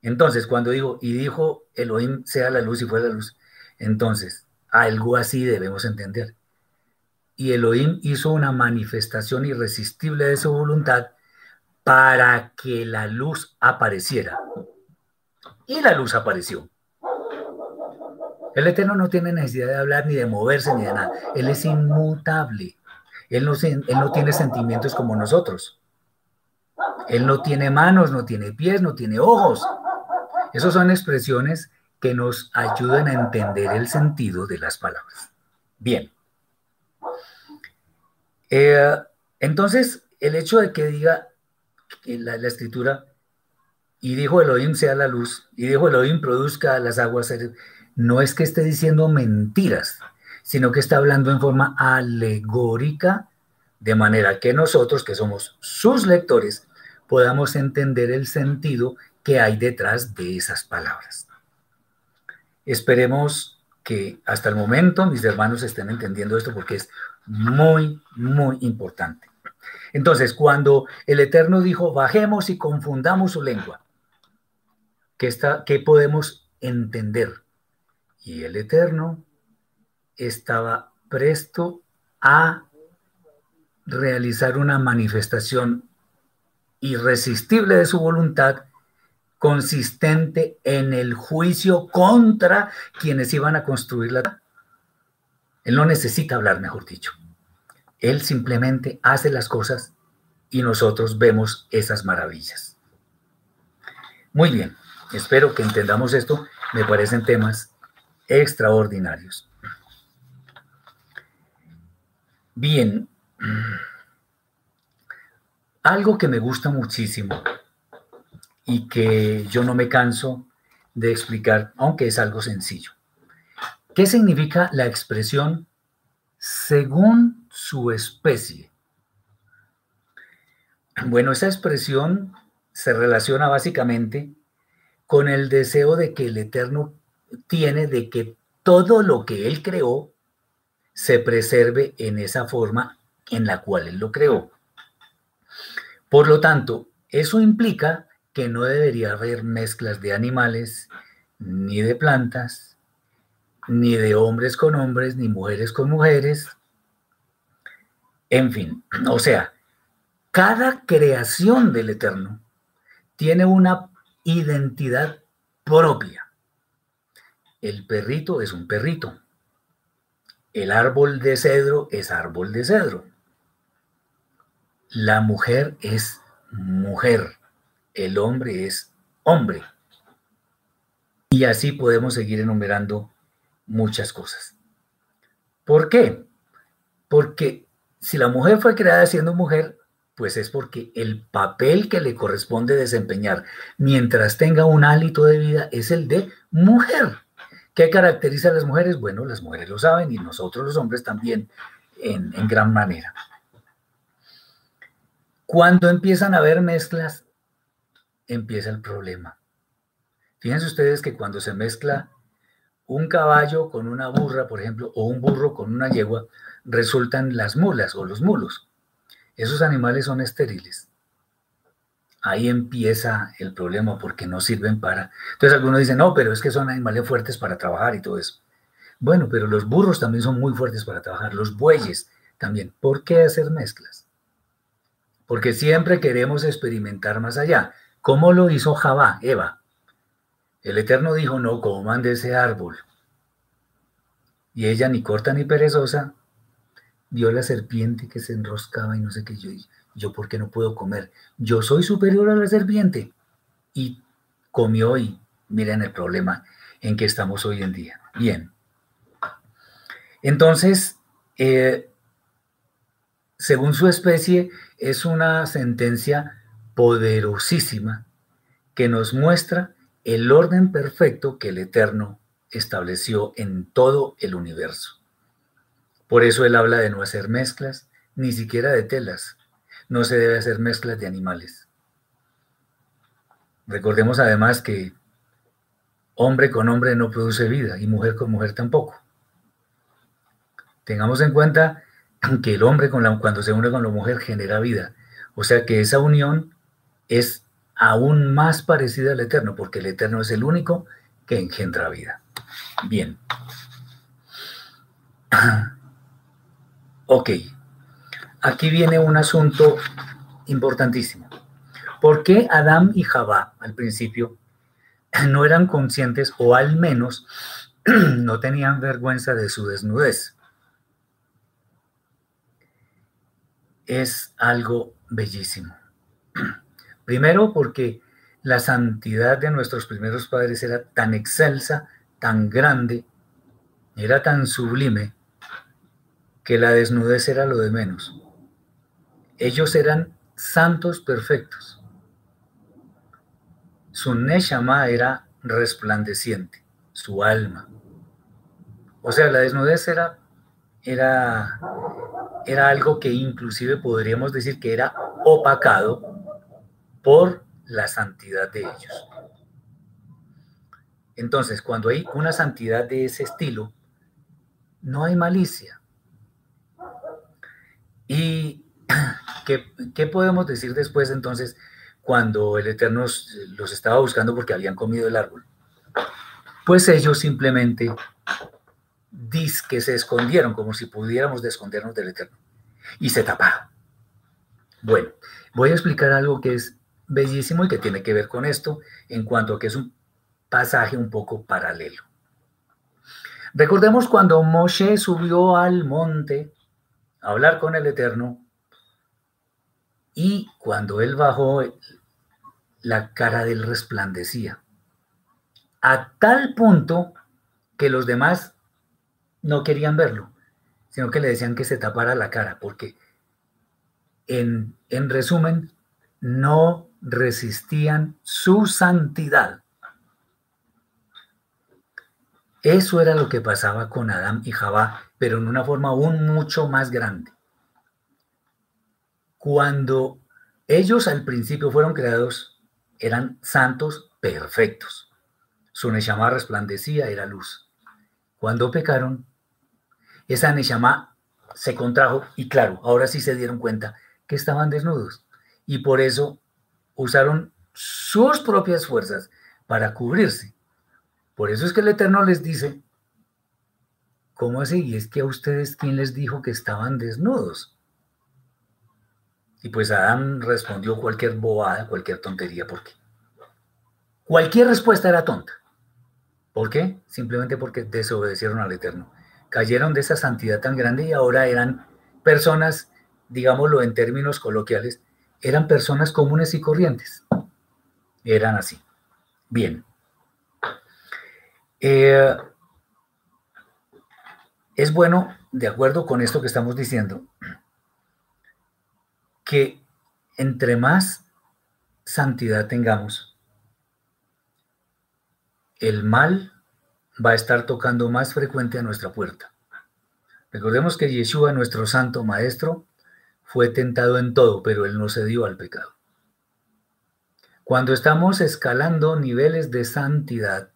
Entonces, cuando digo, y dijo Elohim sea la luz y fue la luz, entonces, algo así debemos entender. Y Elohim hizo una manifestación irresistible de su voluntad para que la luz apareciera. Y la luz apareció. El Eterno no tiene necesidad de hablar ni de moverse ni de nada. Él es inmutable. Él no, él no tiene sentimientos como nosotros. Él no tiene manos, no tiene pies, no tiene ojos. Esas son expresiones que nos ayudan a entender el sentido de las palabras. Bien. Eh, entonces, el hecho de que diga la, la, escritura, y dijo Elohim sea la luz, y dijo Elohim produzca las aguas, no es que esté diciendo mentiras, sino que está hablando en forma alegórica, de manera que nosotros, que somos sus lectores, podamos entender el sentido que hay detrás de esas palabras. Esperemos que hasta el momento mis hermanos estén entendiendo esto porque es muy, muy importante. Entonces, cuando el Eterno dijo, bajemos y confundamos su lengua, ¿qué, está, qué podemos entender? Y el Eterno estaba presto a realizar una manifestación irresistible de su voluntad consistente en el juicio contra quienes iban a construir la... Él no necesita hablar, mejor dicho. Él simplemente hace las cosas y nosotros vemos esas maravillas. Muy bien, espero que entendamos esto. Me parecen temas extraordinarios. Bien, algo que me gusta muchísimo y que yo no me canso de explicar, aunque es algo sencillo. ¿Qué significa la expresión según su especie? Bueno, esa expresión se relaciona básicamente con el deseo de que el Eterno tiene de que todo lo que Él creó se preserve en esa forma en la cual Él lo creó. Por lo tanto, eso implica que no debería haber mezclas de animales, ni de plantas, ni de hombres con hombres, ni mujeres con mujeres. En fin, o sea, cada creación del Eterno tiene una identidad propia. El perrito es un perrito. El árbol de cedro es árbol de cedro. La mujer es mujer. El hombre es hombre. Y así podemos seguir enumerando muchas cosas. ¿Por qué? Porque si la mujer fue creada siendo mujer, pues es porque el papel que le corresponde desempeñar mientras tenga un hálito de vida es el de mujer. ¿Qué caracteriza a las mujeres? Bueno, las mujeres lo saben y nosotros los hombres también en, en gran manera. Cuando empiezan a haber mezclas, empieza el problema. Fíjense ustedes que cuando se mezcla un caballo con una burra, por ejemplo, o un burro con una yegua, resultan las mulas o los mulos. Esos animales son estériles. Ahí empieza el problema porque no sirven para... Entonces algunos dicen, no, pero es que son animales fuertes para trabajar y todo eso. Bueno, pero los burros también son muy fuertes para trabajar, los bueyes también. ¿Por qué hacer mezclas? Porque siempre queremos experimentar más allá. ¿Cómo lo hizo Jabá, Eva? El Eterno dijo, no coman de ese árbol. Y ella, ni corta ni perezosa, vio la serpiente que se enroscaba y no sé qué. Yo, yo, ¿por qué no puedo comer? Yo soy superior a la serpiente. Y comió y miren el problema en que estamos hoy en día. Bien. Entonces, eh, según su especie, es una sentencia poderosísima que nos muestra el orden perfecto que el Eterno estableció en todo el universo. Por eso él habla de no hacer mezclas, ni siquiera de telas. No se debe hacer mezclas de animales. Recordemos además que hombre con hombre no produce vida y mujer con mujer tampoco. Tengamos en cuenta que el hombre con la, cuando se une con la mujer genera vida. O sea que esa unión es aún más parecida al Eterno, porque el Eterno es el único que engendra vida. Bien. <clears throat> Ok, aquí viene un asunto importantísimo. ¿Por qué Adán y Jabá al principio <clears throat> no eran conscientes o al menos <clears throat> no tenían vergüenza de su desnudez? Es algo bellísimo. Primero porque la santidad de nuestros primeros padres era tan excelsa, tan grande, era tan sublime, que la desnudez era lo de menos. Ellos eran santos perfectos. Su Neshama era resplandeciente, su alma. O sea, la desnudez era, era, era algo que inclusive podríamos decir que era opacado por la santidad de ellos. Entonces, cuando hay una santidad de ese estilo, no hay malicia, ¿Y <clears throat> qué, podemos decir después entonces cuando el Eterno los estaba buscando porque habían comido el árbol? Pues ellos simplemente dis que se escondieron como si pudiéramos escondernos del Eterno y se taparon. Bueno, voy a explicar algo que es bellísimo y que tiene que ver con esto en cuanto a que es un pasaje un poco paralelo. Recordemos cuando Moshe subió al monte hablar con el Eterno. Y cuando él bajó, la cara de él resplandecía. A tal punto que los demás no querían verlo, sino que le decían que se tapara la cara, porque en, en resumen, no resistían su santidad. Eso era lo que pasaba con Adán y Jabá, pero en una forma aún mucho más grande. Cuando ellos al principio fueron creados, eran santos perfectos. Su Neshama resplandecía, era luz. Cuando pecaron, esa Neshama se contrajo y claro, ahora sí se dieron cuenta que estaban desnudos. Y por eso usaron sus propias fuerzas para cubrirse. Por eso es que el Eterno les dice, ¿cómo así? Y es que a ustedes, ¿quién les dijo que estaban desnudos? Y pues Adán respondió cualquier bobada, cualquier tontería, ¿por qué? Cualquier respuesta era tonta. ¿Por qué? Simplemente porque desobedecieron al Eterno. Cayeron de esa santidad tan grande y ahora eran personas, digámoslo en términos coloquiales, eran personas comunes y corrientes. Eran así. Bien. Eh, es bueno, de acuerdo con esto que estamos diciendo, que entre más santidad tengamos, el mal va a estar tocando más frecuente a nuestra puerta. Recordemos que Yeshua, nuestro santo maestro, fue tentado en todo, pero él no cedió al pecado. Cuando estamos escalando niveles de santidad,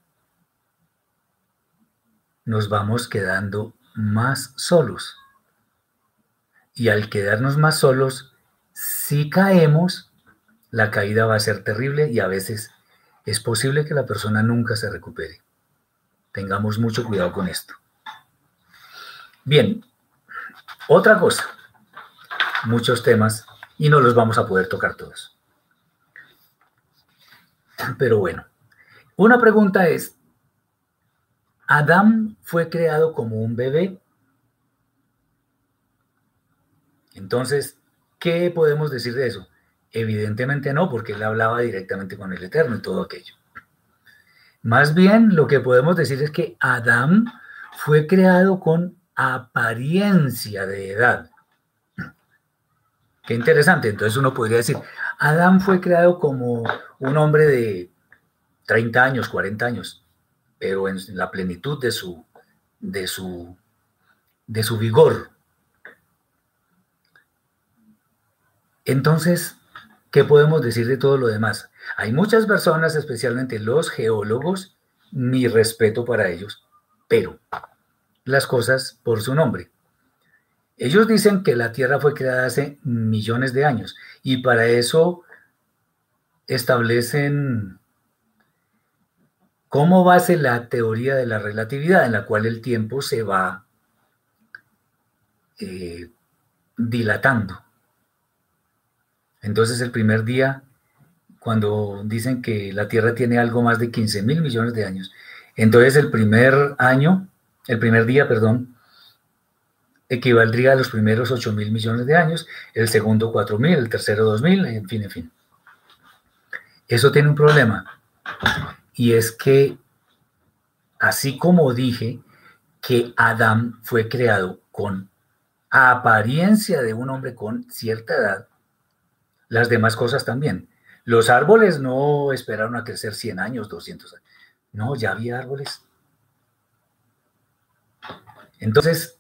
nos vamos quedando más solos. Y al quedarnos más solos, si caemos, la caída va a ser terrible y a veces es posible que la persona nunca se recupere. Tengamos mucho cuidado con esto. Bien, otra cosa, muchos temas y no los vamos a poder tocar todos. Pero bueno, una pregunta es, ¿Adán fue creado como un bebé? Entonces, ¿qué podemos decir de eso? Evidentemente no, porque él hablaba directamente con el Eterno y todo aquello. Más bien lo que podemos decir es que Adán fue creado con apariencia de edad. Qué interesante. Entonces uno podría decir, Adán fue creado como un hombre de 30 años, 40 años, pero en la plenitud de su, de su, de su vigor. Entonces, ¿qué podemos decir de todo lo demás? Hay muchas personas, especialmente los geólogos, mi respeto para ellos, pero las cosas por su nombre. Ellos dicen que la Tierra fue creada hace millones de años y para eso establecen como base la teoría de la relatividad en la cual el tiempo se va eh, dilatando. Entonces el primer día cuando dicen que la Tierra tiene algo más de 15 mil millones de años. Entonces el primer año, el primer día, perdón, equivaldría a los primeros 8 mil millones de años, el segundo 4 mil, el tercero 2 mil, en fin, en fin. Eso tiene un problema. Y es que, así como dije que Adán fue creado con apariencia de un hombre con cierta edad, las demás cosas también. Los árboles no esperaron a crecer 100 años, 200 años. No, ya había árboles. Entonces,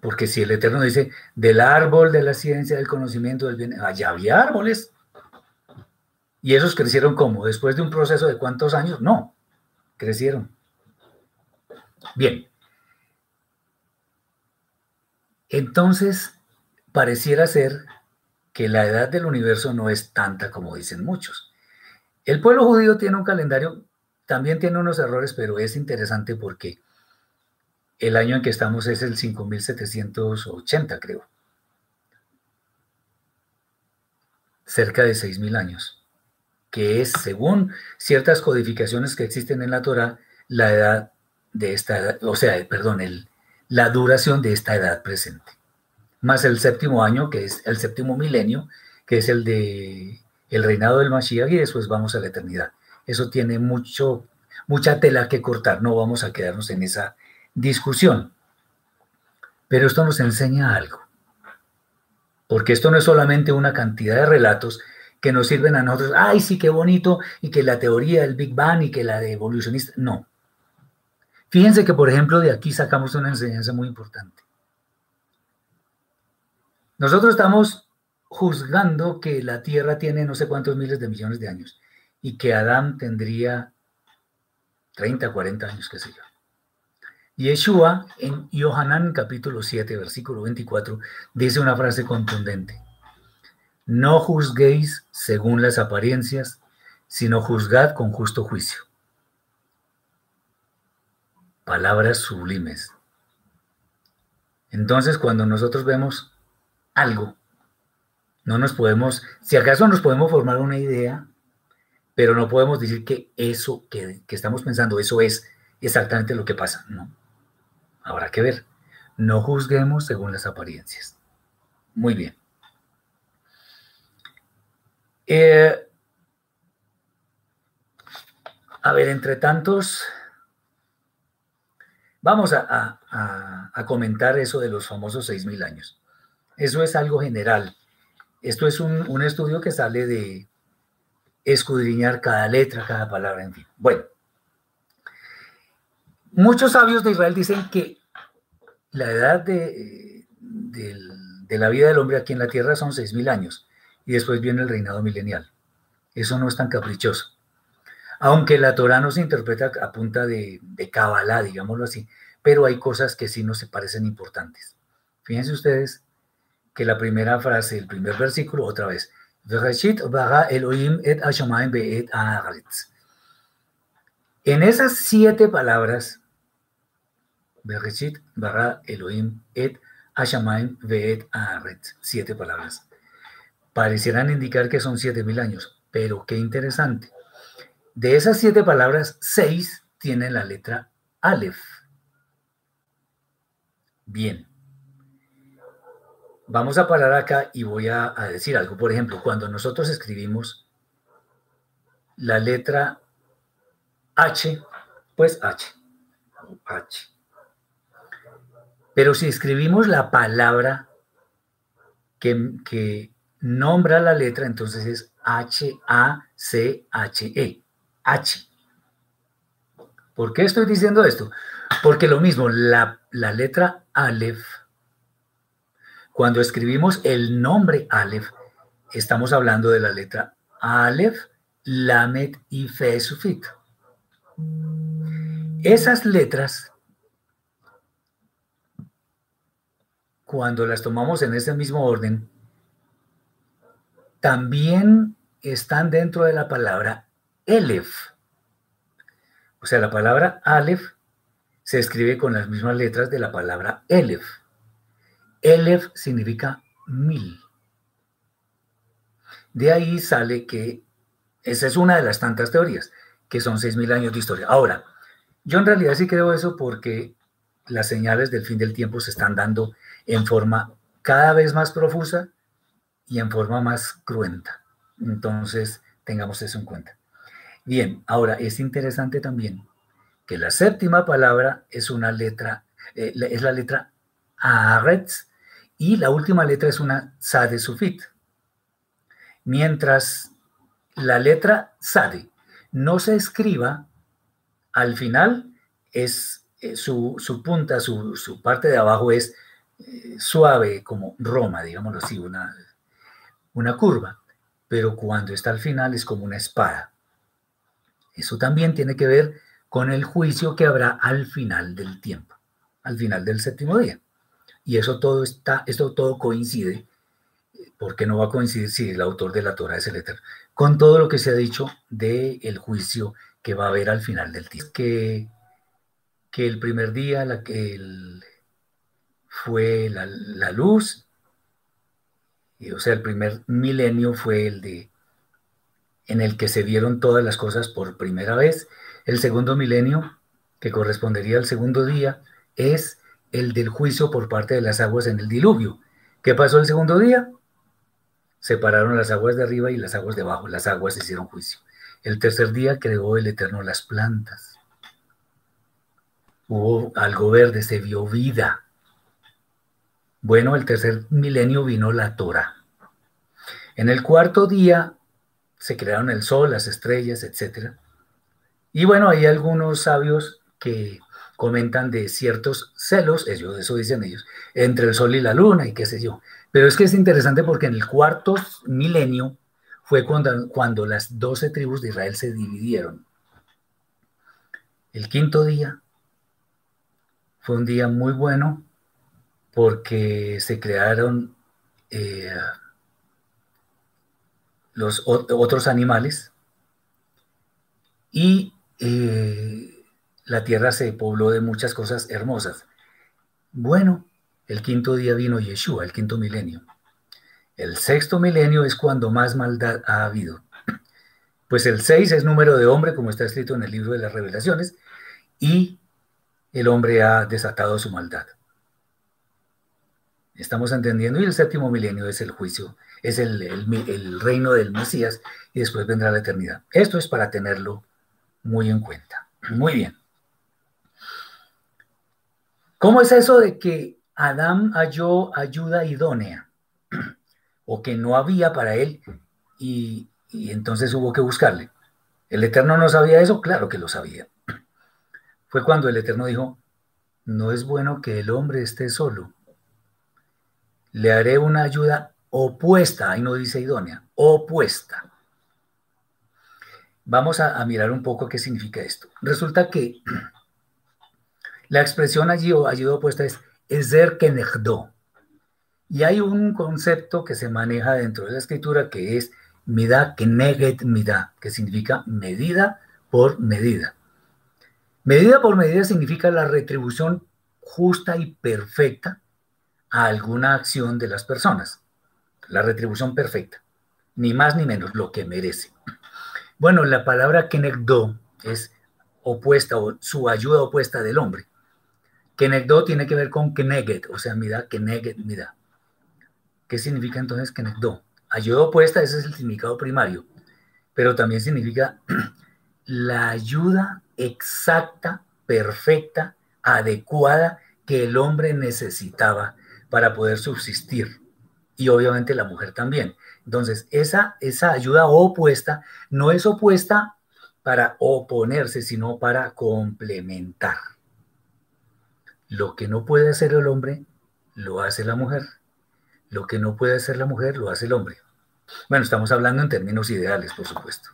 porque si el Eterno dice, del árbol de la ciencia, del conocimiento, del bien, ya había árboles. ¿Y esos crecieron como? ¿Después de un proceso de cuántos años? No, crecieron. Bien. Entonces, pareciera ser que la edad del universo no es tanta como dicen muchos. El pueblo judío tiene un calendario, también tiene unos errores, pero es interesante porque el año en que estamos es el 5780, creo. Cerca de 6000 años, que es, según ciertas codificaciones que existen en la Torah, la edad de esta o sea, perdón, el, la duración de esta edad presente más el séptimo año, que es el séptimo milenio, que es el de el reinado del Mashiach, y después vamos a la eternidad. Eso tiene mucho, mucha tela que cortar, no vamos a quedarnos en esa discusión. Pero esto nos enseña algo, porque esto no es solamente una cantidad de relatos que nos sirven a nosotros, ay, sí, qué bonito, y que la teoría del Big Bang y que la de evolucionista, no. Fíjense que, por ejemplo, de aquí sacamos una enseñanza muy importante. Nosotros estamos juzgando que la Tierra tiene no sé cuántos miles de millones de años y que Adán tendría 30, 40 años, qué sé yo. Yeshua en Yohanan capítulo 7, versículo 24, dice una frase contundente. No juzguéis según las apariencias, sino juzgad con justo juicio. Palabras sublimes. Entonces, cuando nosotros vemos algo No nos podemos, si acaso nos podemos formar una idea, pero no podemos decir que eso que, que estamos pensando, eso es exactamente lo que pasa. No. Habrá que ver. No juzguemos según las apariencias. Muy bien. Eh, a ver, entre tantos, vamos a, comentar eso de los famosos 6.000 años. Eso es algo general. Esto es un, un, estudio que sale de escudriñar cada letra, cada palabra, en fin. Bueno, muchos sabios de Israel dicen que la edad de, la vida del hombre aquí en la tierra son 6.000 años y después viene el reinado milenial. Eso no es tan caprichoso. Aunque la Torah no se interpreta a punta de, de Kabbalah, digámoslo así, pero hay cosas que sí nos parecen importantes. Fíjense ustedes que la primera frase, el primer versículo, otra vez, en esas siete palabras, Bereshit bara Elohim et Hashamaim ve'et Haaretz. Siete palabras. Parecieran indicar que son siete mil años, pero qué interesante. De esas siete palabras, seis tienen la letra Aleph. Bien. Vamos a parar acá y voy a, a decir algo. Por ejemplo, cuando nosotros escribimos la letra H, pues H. H. Pero si escribimos la palabra que, nombra la letra, entonces es H-A-C-H-E. H. ¿Por qué estoy diciendo esto? Porque lo mismo, la, la letra Aleph, cuando escribimos el nombre Aleph, estamos hablando de la letra Aleph, Lamet y Fe Sufit. Esas letras cuando las tomamos en ese mismo orden, también están dentro de la palabra Elef. O sea, la palabra Aleph se escribe con las mismas letras de la palabra Elef. Elef significa mil. De ahí sale que esa es una de las tantas teorías, que son seis mil años de historia. Ahora, yo en realidad sí creo eso porque las señales del fin del tiempo se están dando en forma cada vez más profusa y en forma más cruenta. Entonces, tengamos eso en cuenta. Bien, ahora es interesante también que la séptima palabra es una letra, eh, es la letra Aretz y la última letra es una Sade Sufit. Mientras la letra Sade no se escriba, al final es eh, su, punta, su, su parte de abajo es suave como Roma, digámoslo así, una, una curva, pero cuando está al final es como una espada. Eso también tiene que ver con el juicio que habrá al final del tiempo, al final del séptimo día. Y eso todo está, esto todo coincide, porque no va a coincidir si el autor de la Torah es el Eterno, con todo lo que se ha dicho del el juicio que va a haber al final del tiempo. Que, que el primer día, la, el, fue la, luz, y, o sea, el primer milenio fue el de en el que se vieron todas las cosas por primera vez. El segundo milenio, que correspondería al segundo día, es el del juicio por parte de las aguas en el diluvio. ¿Qué pasó el segundo día? Separaron las aguas de arriba y las aguas de abajo. Las aguas hicieron juicio. El tercer día creó el Eterno las plantas. Hubo algo verde, se vio vida. Bueno, el tercer milenio vino la Torah. En el cuarto día se crearon el sol, las estrellas, etc. Y bueno, hay algunos sabios que comentan de ciertos celos, ellos, eso dicen ellos, entre el sol y la luna y qué sé yo. Pero es que es interesante porque en el cuarto milenio fue cuando, cuando las doce tribus de Israel se dividieron. El quinto día fue un día muy bueno porque se crearon eh, los otros animales y eh, la tierra se pobló de muchas cosas hermosas. Bueno, el quinto día vino Yeshua, el quinto milenio. El sexto milenio es cuando más maldad ha habido. Pues el 6 es número de hombre, como está escrito en el libro de las revelaciones, y el hombre ha desatado su maldad. Estamos entendiendo, y el séptimo milenio es el juicio, es el, reino del Mesías, y después vendrá la eternidad. Esto es para tenerlo muy en cuenta. Muy bien. ¿Cómo es eso de que Adán halló ayuda idónea? o que no había para él y, entonces hubo que buscarle. ¿El Eterno no sabía eso? Claro que lo sabía. Fue cuando el Eterno dijo, no es bueno que el hombre esté solo. Le haré una ayuda opuesta, ahí no dice idónea, opuesta. Vamos a, mirar un poco qué significa esto. Resulta que <clears throat> la expresión allí o ayuda opuesta es Ezer Kenegdo. Y hay un concepto que se maneja dentro de la escritura que es mida keneget mida, que significa medida por medida. Medida por medida significa la retribución justa y perfecta a alguna acción de las personas. La retribución perfecta, ni más ni menos, lo que merece. Bueno, la palabra kenegdo es opuesta o su ayuda opuesta del hombre. Kenegdo tiene que ver con keneget, o sea, mida keneget mida. ¿Qué significa entonces Kenegdo? Ayuda opuesta, ese es el significado primario, pero también significa <clears throat> la ayuda exacta, perfecta, adecuada que el hombre necesitaba para poder subsistir. Y obviamente la mujer también. Entonces, esa, esa ayuda opuesta no es opuesta para oponerse, sino para complementar. Lo que no puede hacer el hombre, lo hace la mujer. Lo que no puede hacer la mujer, lo hace el hombre. Bueno, estamos hablando en términos ideales, por supuesto.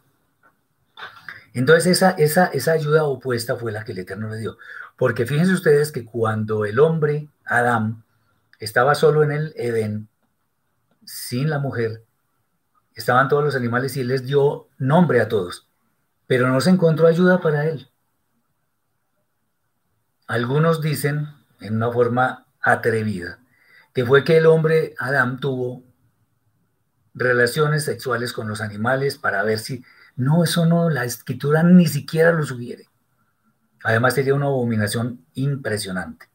Entonces, esa, esa, esa ayuda opuesta fue la que el Eterno le dio. Porque fíjense ustedes que cuando el hombre, Adán, estaba solo en el Edén, sin la mujer, estaban todos los animales y él les dio nombre a todos, pero no se encontró ayuda para él. Algunos dicen, en una forma atrevida, que fue que el hombre Adán tuvo relaciones sexuales con los animales para ver si... No, eso no, la escritura ni siquiera lo sugiere. Además sería una abominación impresionante.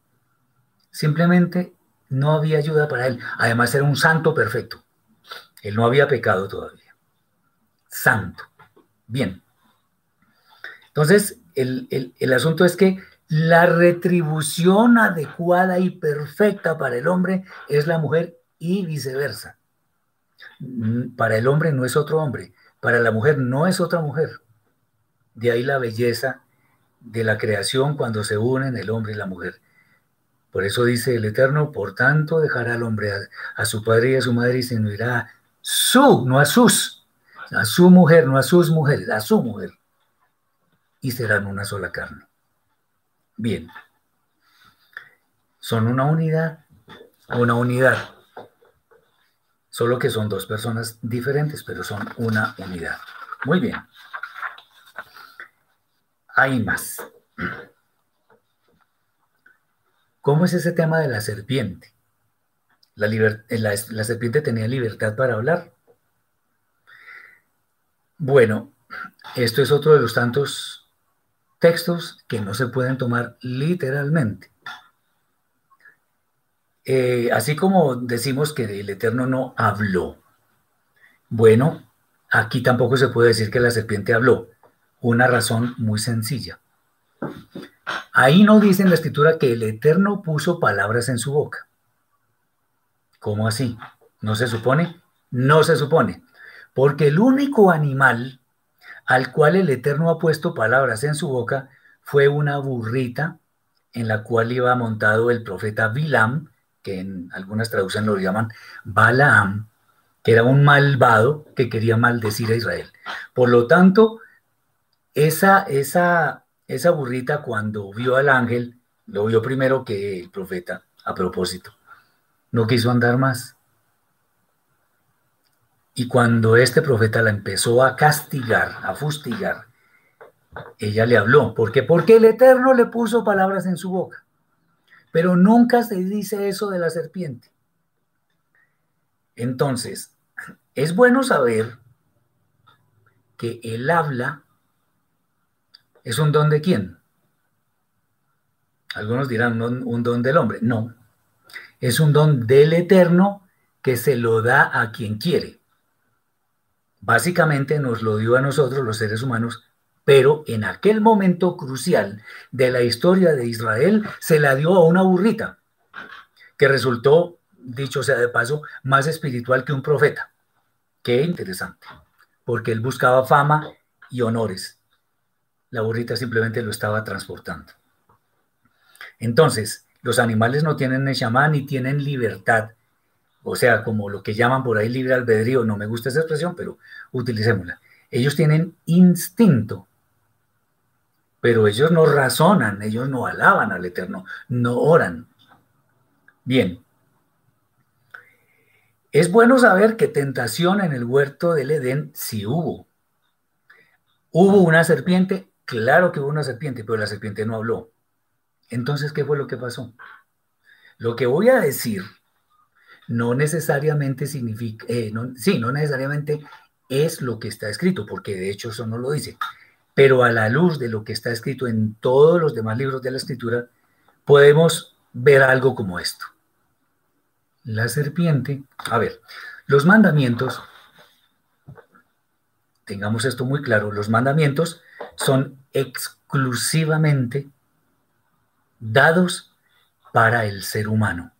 Simplemente no había ayuda para él. Además era un santo perfecto. Él no había pecado todavía. Santo. Bien. Entonces, el, el asunto es que la retribución adecuada y perfecta para el hombre es la mujer y viceversa. Mm, para el hombre no es otro hombre, para la mujer no es otra mujer. De ahí la belleza de la creación cuando se unen el hombre y la mujer. Por eso dice el Eterno, por tanto dejará al hombre a, su padre y a su madre y se unirá a su, no a sus, a su mujer, no a sus mujeres, a su mujer. Y serán una sola carne. Bien. Son una unidad, una unidad. Solo que son dos personas diferentes, pero son una unidad. Muy bien. Hay más. ¿Cómo es ese tema de la serpiente? La, la, la, serpiente tenía libertad para hablar. Bueno, esto es otro de los tantos textos que no se pueden tomar literalmente. Eh, así como decimos que el Eterno no habló. Bueno, aquí tampoco se puede decir que la serpiente habló. Una razón muy sencilla. Ahí no dice en la escritura que el Eterno puso palabras en su boca. ¿Cómo así? ¿No se supone? No se supone. Porque el único animal al cual el Eterno ha puesto palabras en su boca, fue una burrita en la cual iba montado el profeta Bilam, que en algunas traducciones lo llaman Balaam, que era un malvado que quería maldecir a Israel. Por lo tanto, esa, esa, esa burrita cuando vio al ángel, lo vio primero que el profeta, a propósito. No quiso andar más. Y cuando este profeta la empezó a castigar, a fustigar, ella le habló. ¿Por qué? Porque el Eterno le puso palabras en su boca. Pero nunca se dice eso de la serpiente. Entonces, es bueno saber que el habla es un don de quién. Algunos dirán un, un don del hombre. No, es un don del eterno que se lo da a quien quiere. Básicamente nos lo dio a nosotros los seres humanos, pero en aquel momento crucial de la historia de Israel se la dio a una burrita, que resultó, dicho sea de paso, más espiritual que un profeta. Qué interesante, porque él buscaba fama y honores. La burrita simplemente lo estaba transportando. Entonces, los animales no tienen Neshama ni tienen libertad o sea, como lo que llaman por ahí libre albedrío, no me gusta esa expresión, pero utilicémosla. Ellos tienen instinto, pero ellos no razonan, ellos no alaban al Eterno, no oran. Bien. Es bueno saber que tentación en el huerto del Edén sí hubo. ¿Hubo una serpiente? Claro que hubo una serpiente, pero la serpiente no habló. Entonces, ¿qué fue lo que pasó? Lo que voy a decir no necesariamente significa, eh, sí, no necesariamente es lo que está escrito, porque de hecho eso no lo dice, pero a la luz de lo que está escrito en todos los demás libros de la escritura, podemos ver algo como esto. La serpiente, a ver, los mandamientos, tengamos esto muy claro, los mandamientos son exclusivamente dados para el ser humano.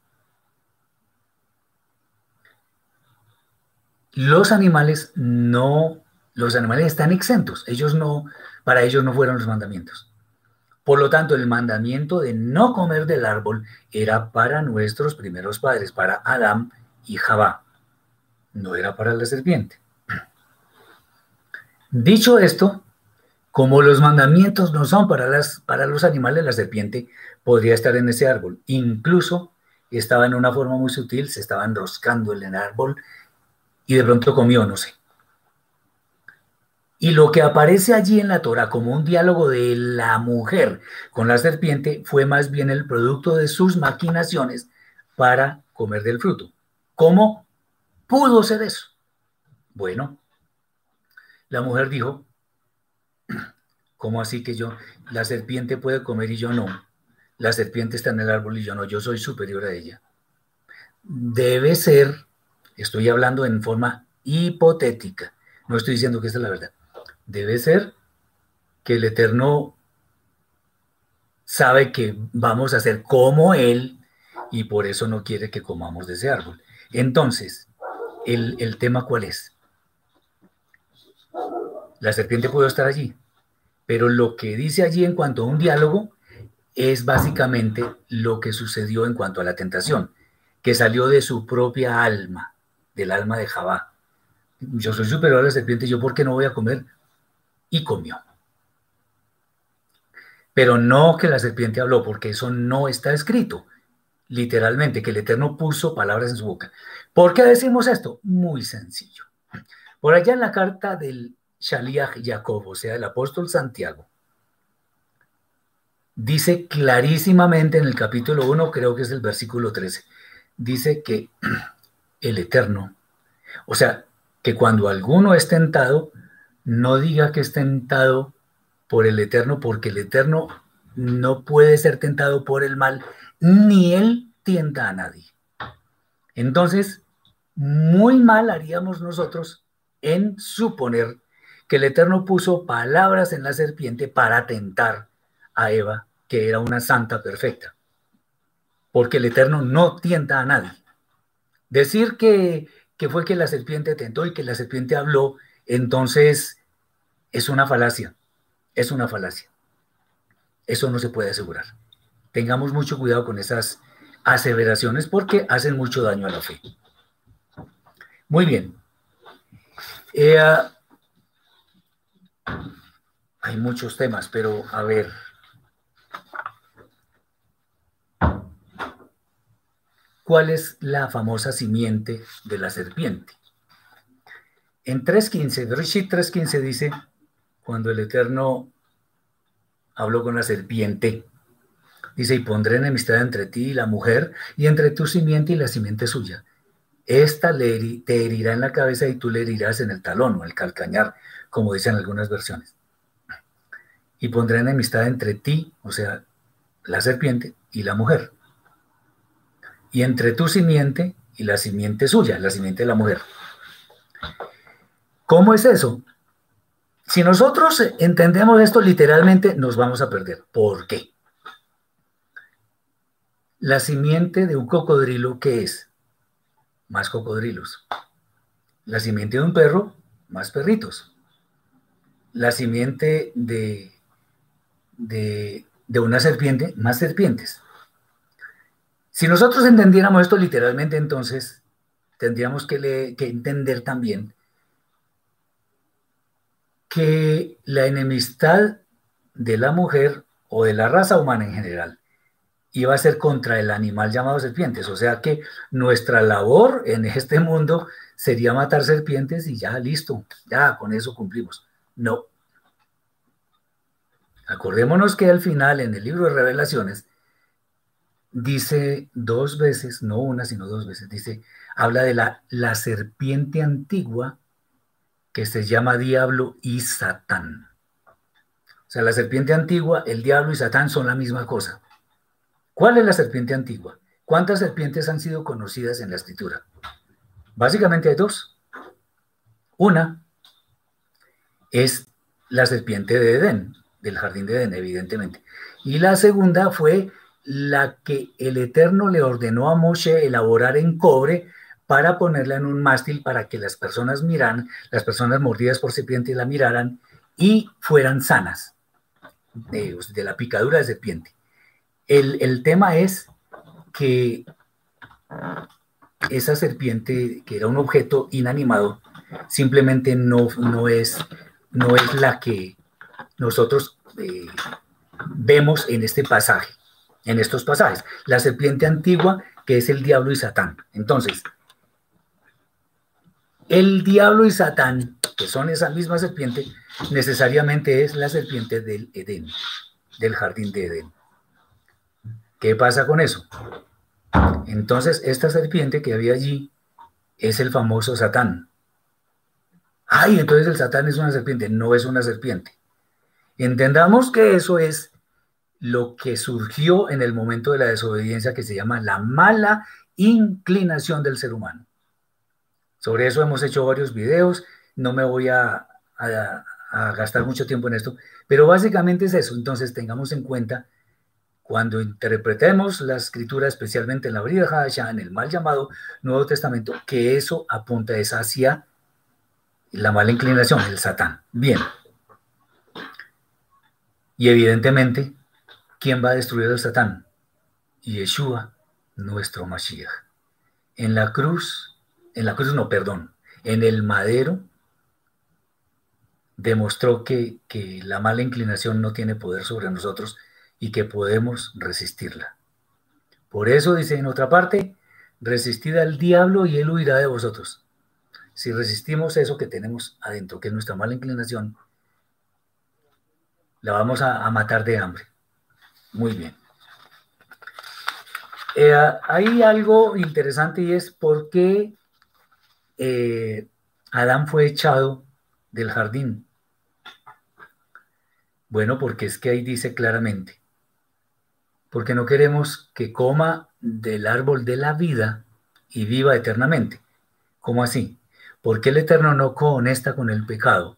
Los animales no, los animales están exentos, ellos no, para ellos no fueron los mandamientos. Por lo tanto, el mandamiento de no comer del árbol era para nuestros primeros padres, para Adán y Jabá, no era para la serpiente. <clears throat> Dicho esto, como los mandamientos no son para, las, para los animales, la serpiente podría estar en ese árbol. Incluso estaba en una forma muy sutil, se estaba enroscando en el árbol y de pronto comió, no sé. Y lo que aparece allí en la Torah como un diálogo de la mujer con la serpiente fue más bien el producto de sus maquinaciones para comer del fruto. ¿Cómo pudo ser eso? Bueno, la mujer dijo, ¿cómo así que yo, la serpiente puede comer y yo no? La serpiente está en el árbol y yo no, yo soy superior a ella. Debe ser Estoy hablando en forma hipotética. No estoy diciendo que esta es la verdad. Debe ser que el Eterno sabe que vamos a ser como Él y por eso no quiere que comamos de ese árbol. Entonces, ¿el, el tema cuál es? La serpiente puede estar allí, pero lo que dice allí en cuanto a un diálogo es básicamente lo que sucedió en cuanto a la tentación, que salió de su propia alma del alma de Jabá. Yo soy superior a la serpiente, ¿yo por qué no voy a comer? Y comió. Pero no que la serpiente habló, porque eso no está escrito, literalmente, que el Eterno puso palabras en su boca. ¿Por qué decimos esto? Muy sencillo. Por allá en la carta del Shaliach Jacob, o sea, el apóstol Santiago, dice clarísimamente en el capítulo 1, creo que es el versículo 13, dice que <clears throat> el Eterno. O sea, que cuando alguno es tentado, no diga que es tentado por el Eterno, porque el Eterno no puede ser tentado por el mal, ni él tienta a nadie. Entonces, muy mal haríamos nosotros en suponer que el Eterno puso palabras en la serpiente para tentar a Eva, que era una santa perfecta, porque el Eterno no tienta a nadie. Decir que, fue que la serpiente tentó y que la serpiente habló, entonces es una falacia, es una falacia. Eso no se puede asegurar. Tengamos mucho cuidado con esas aseveraciones porque hacen mucho daño a la fe. Muy bien. Eh, hay muchos temas, pero a ver. ¿Cuál es la famosa simiente de la serpiente? En 3.15, Rishit 3.15 dice, cuando el Eterno habló con la serpiente, dice, y pondré enemistad entre ti y la mujer, y entre tu simiente y la simiente suya. esta te herirá en la cabeza y tú le herirás en el talón o el calcañar, como dicen algunas versiones. Y pondré enemistad entre ti, o sea, la serpiente, y la mujer. Y entre tu simiente y la simiente suya, la simiente de la mujer. ¿Cómo es eso? Si nosotros entendemos esto literalmente, nos vamos a perder. ¿Por qué? La simiente de un cocodrilo, ¿qué es? Más cocodrilos. La simiente de un perro, más perritos. La simiente de, de, una serpiente, más serpientes. Si nosotros entendiéramos esto literalmente, entonces tendríamos que, que entender también que la enemistad de la mujer o de la raza humana en general iba a ser contra el animal llamado serpientes. O sea que nuestra labor en este mundo sería matar serpientes y ya listo, ya con eso cumplimos. No. Acordémonos que al final en el libro de revelaciones dice dos veces, no una, sino dos veces, dice, habla de la, la serpiente antigua que se llama diablo y satán. O sea, la serpiente antigua, el diablo y satán son la misma cosa. ¿Cuál es la serpiente antigua? ¿Cuántas serpientes han sido conocidas en la escritura? Básicamente hay dos. Una es la serpiente de Edén, del jardín de Edén, evidentemente. Y la segunda fue la que el Eterno le ordenó a Moshe elaborar en cobre para ponerla en un mástil para que las personas miran, las personas mordidas por serpiente la miraran y fueran sanas de, de la picadura de serpiente. El, tema es que esa serpiente, que era un objeto inanimado, simplemente no, no, es, no es la que nosotros eh, vemos en este pasaje, en estos pasajes. La serpiente antigua, que es el diablo y Satán. Entonces, el diablo y Satán, que son esa misma serpiente, necesariamente es la serpiente del Edén, del jardín de Edén. ¿Qué pasa con eso? Entonces, esta serpiente que había allí es el famoso Satán. Ay, entonces el Satán es una serpiente. No es una serpiente. Entendamos que eso es lo que surgió en el momento de la desobediencia que se llama la mala inclinación del ser humano. Sobre eso hemos hecho varios videos. No me voy a, gastar mucho tiempo en esto, pero básicamente es eso. Entonces tengamos en cuenta cuando interpretemos la escritura, especialmente en la Brida Hadashah, en el mal llamado Nuevo Testamento, que eso apunta es hacia la mala inclinación, el Satán. Bien. Y evidentemente, ¿quién va a destruir al Satán? Yeshua, nuestro Mashiach. En la cruz, en la cruz no, perdón, en el madero demostró que, que la mala inclinación no tiene poder sobre nosotros y que podemos resistirla. Por eso dice en otra parte, resistid al diablo y él huirá de vosotros. Si resistimos eso que tenemos adentro, que es nuestra mala inclinación, la vamos a, matar de hambre. Muy bien. Eh, hay algo interesante y es por qué eh, Adán fue echado del jardín. Bueno, porque es que ahí dice claramente, porque no queremos que coma del árbol de la vida y viva eternamente. ¿Cómo así? Porque el Eterno no conecta con el pecado.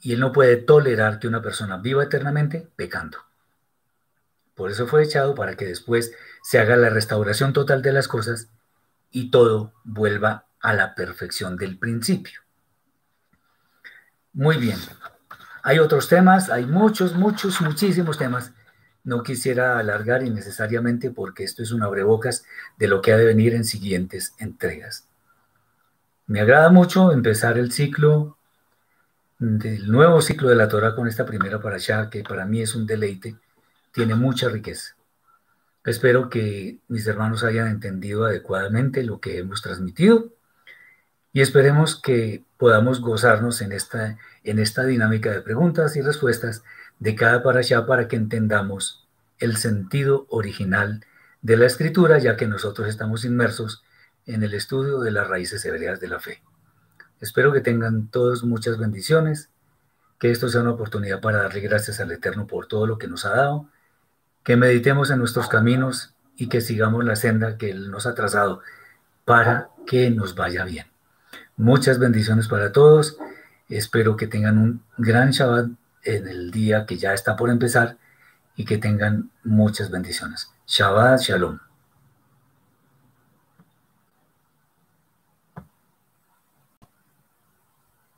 Y Él no puede tolerar que una persona viva eternamente pecando. Por eso fue echado para que después se haga la restauración total de las cosas y todo vuelva a la perfección del principio. Muy bien. Hay otros temas, hay muchos, muchos, muchísimos temas no quisiera alargar innecesariamente porque esto es un abrebocas de lo que ha de venir en siguientes entregas. Me agrada mucho empezar el ciclo del nuevo ciclo de la Torah con esta primera para allá, que para mí es un deleite, tiene mucha riqueza. Espero que mis hermanos hayan entendido adecuadamente lo que hemos transmitido y esperemos que podamos gozarnos en esta, en esta dinámica de preguntas y respuestas de cada allá para que entendamos el sentido original de la escritura, ya que nosotros estamos inmersos en el estudio de las raíces hebreas de la fe. Espero que tengan todos muchas bendiciones, que esto sea una oportunidad para darle gracias al Eterno por todo lo que nos ha dado, que meditemos en nuestros caminos y que sigamos la senda que Él nos ha trazado para que nos vaya bien. Muchas bendiciones para todos. Espero que tengan un gran Shabbat en el día que ya está por empezar y que tengan muchas bendiciones. Shabbat Shalom.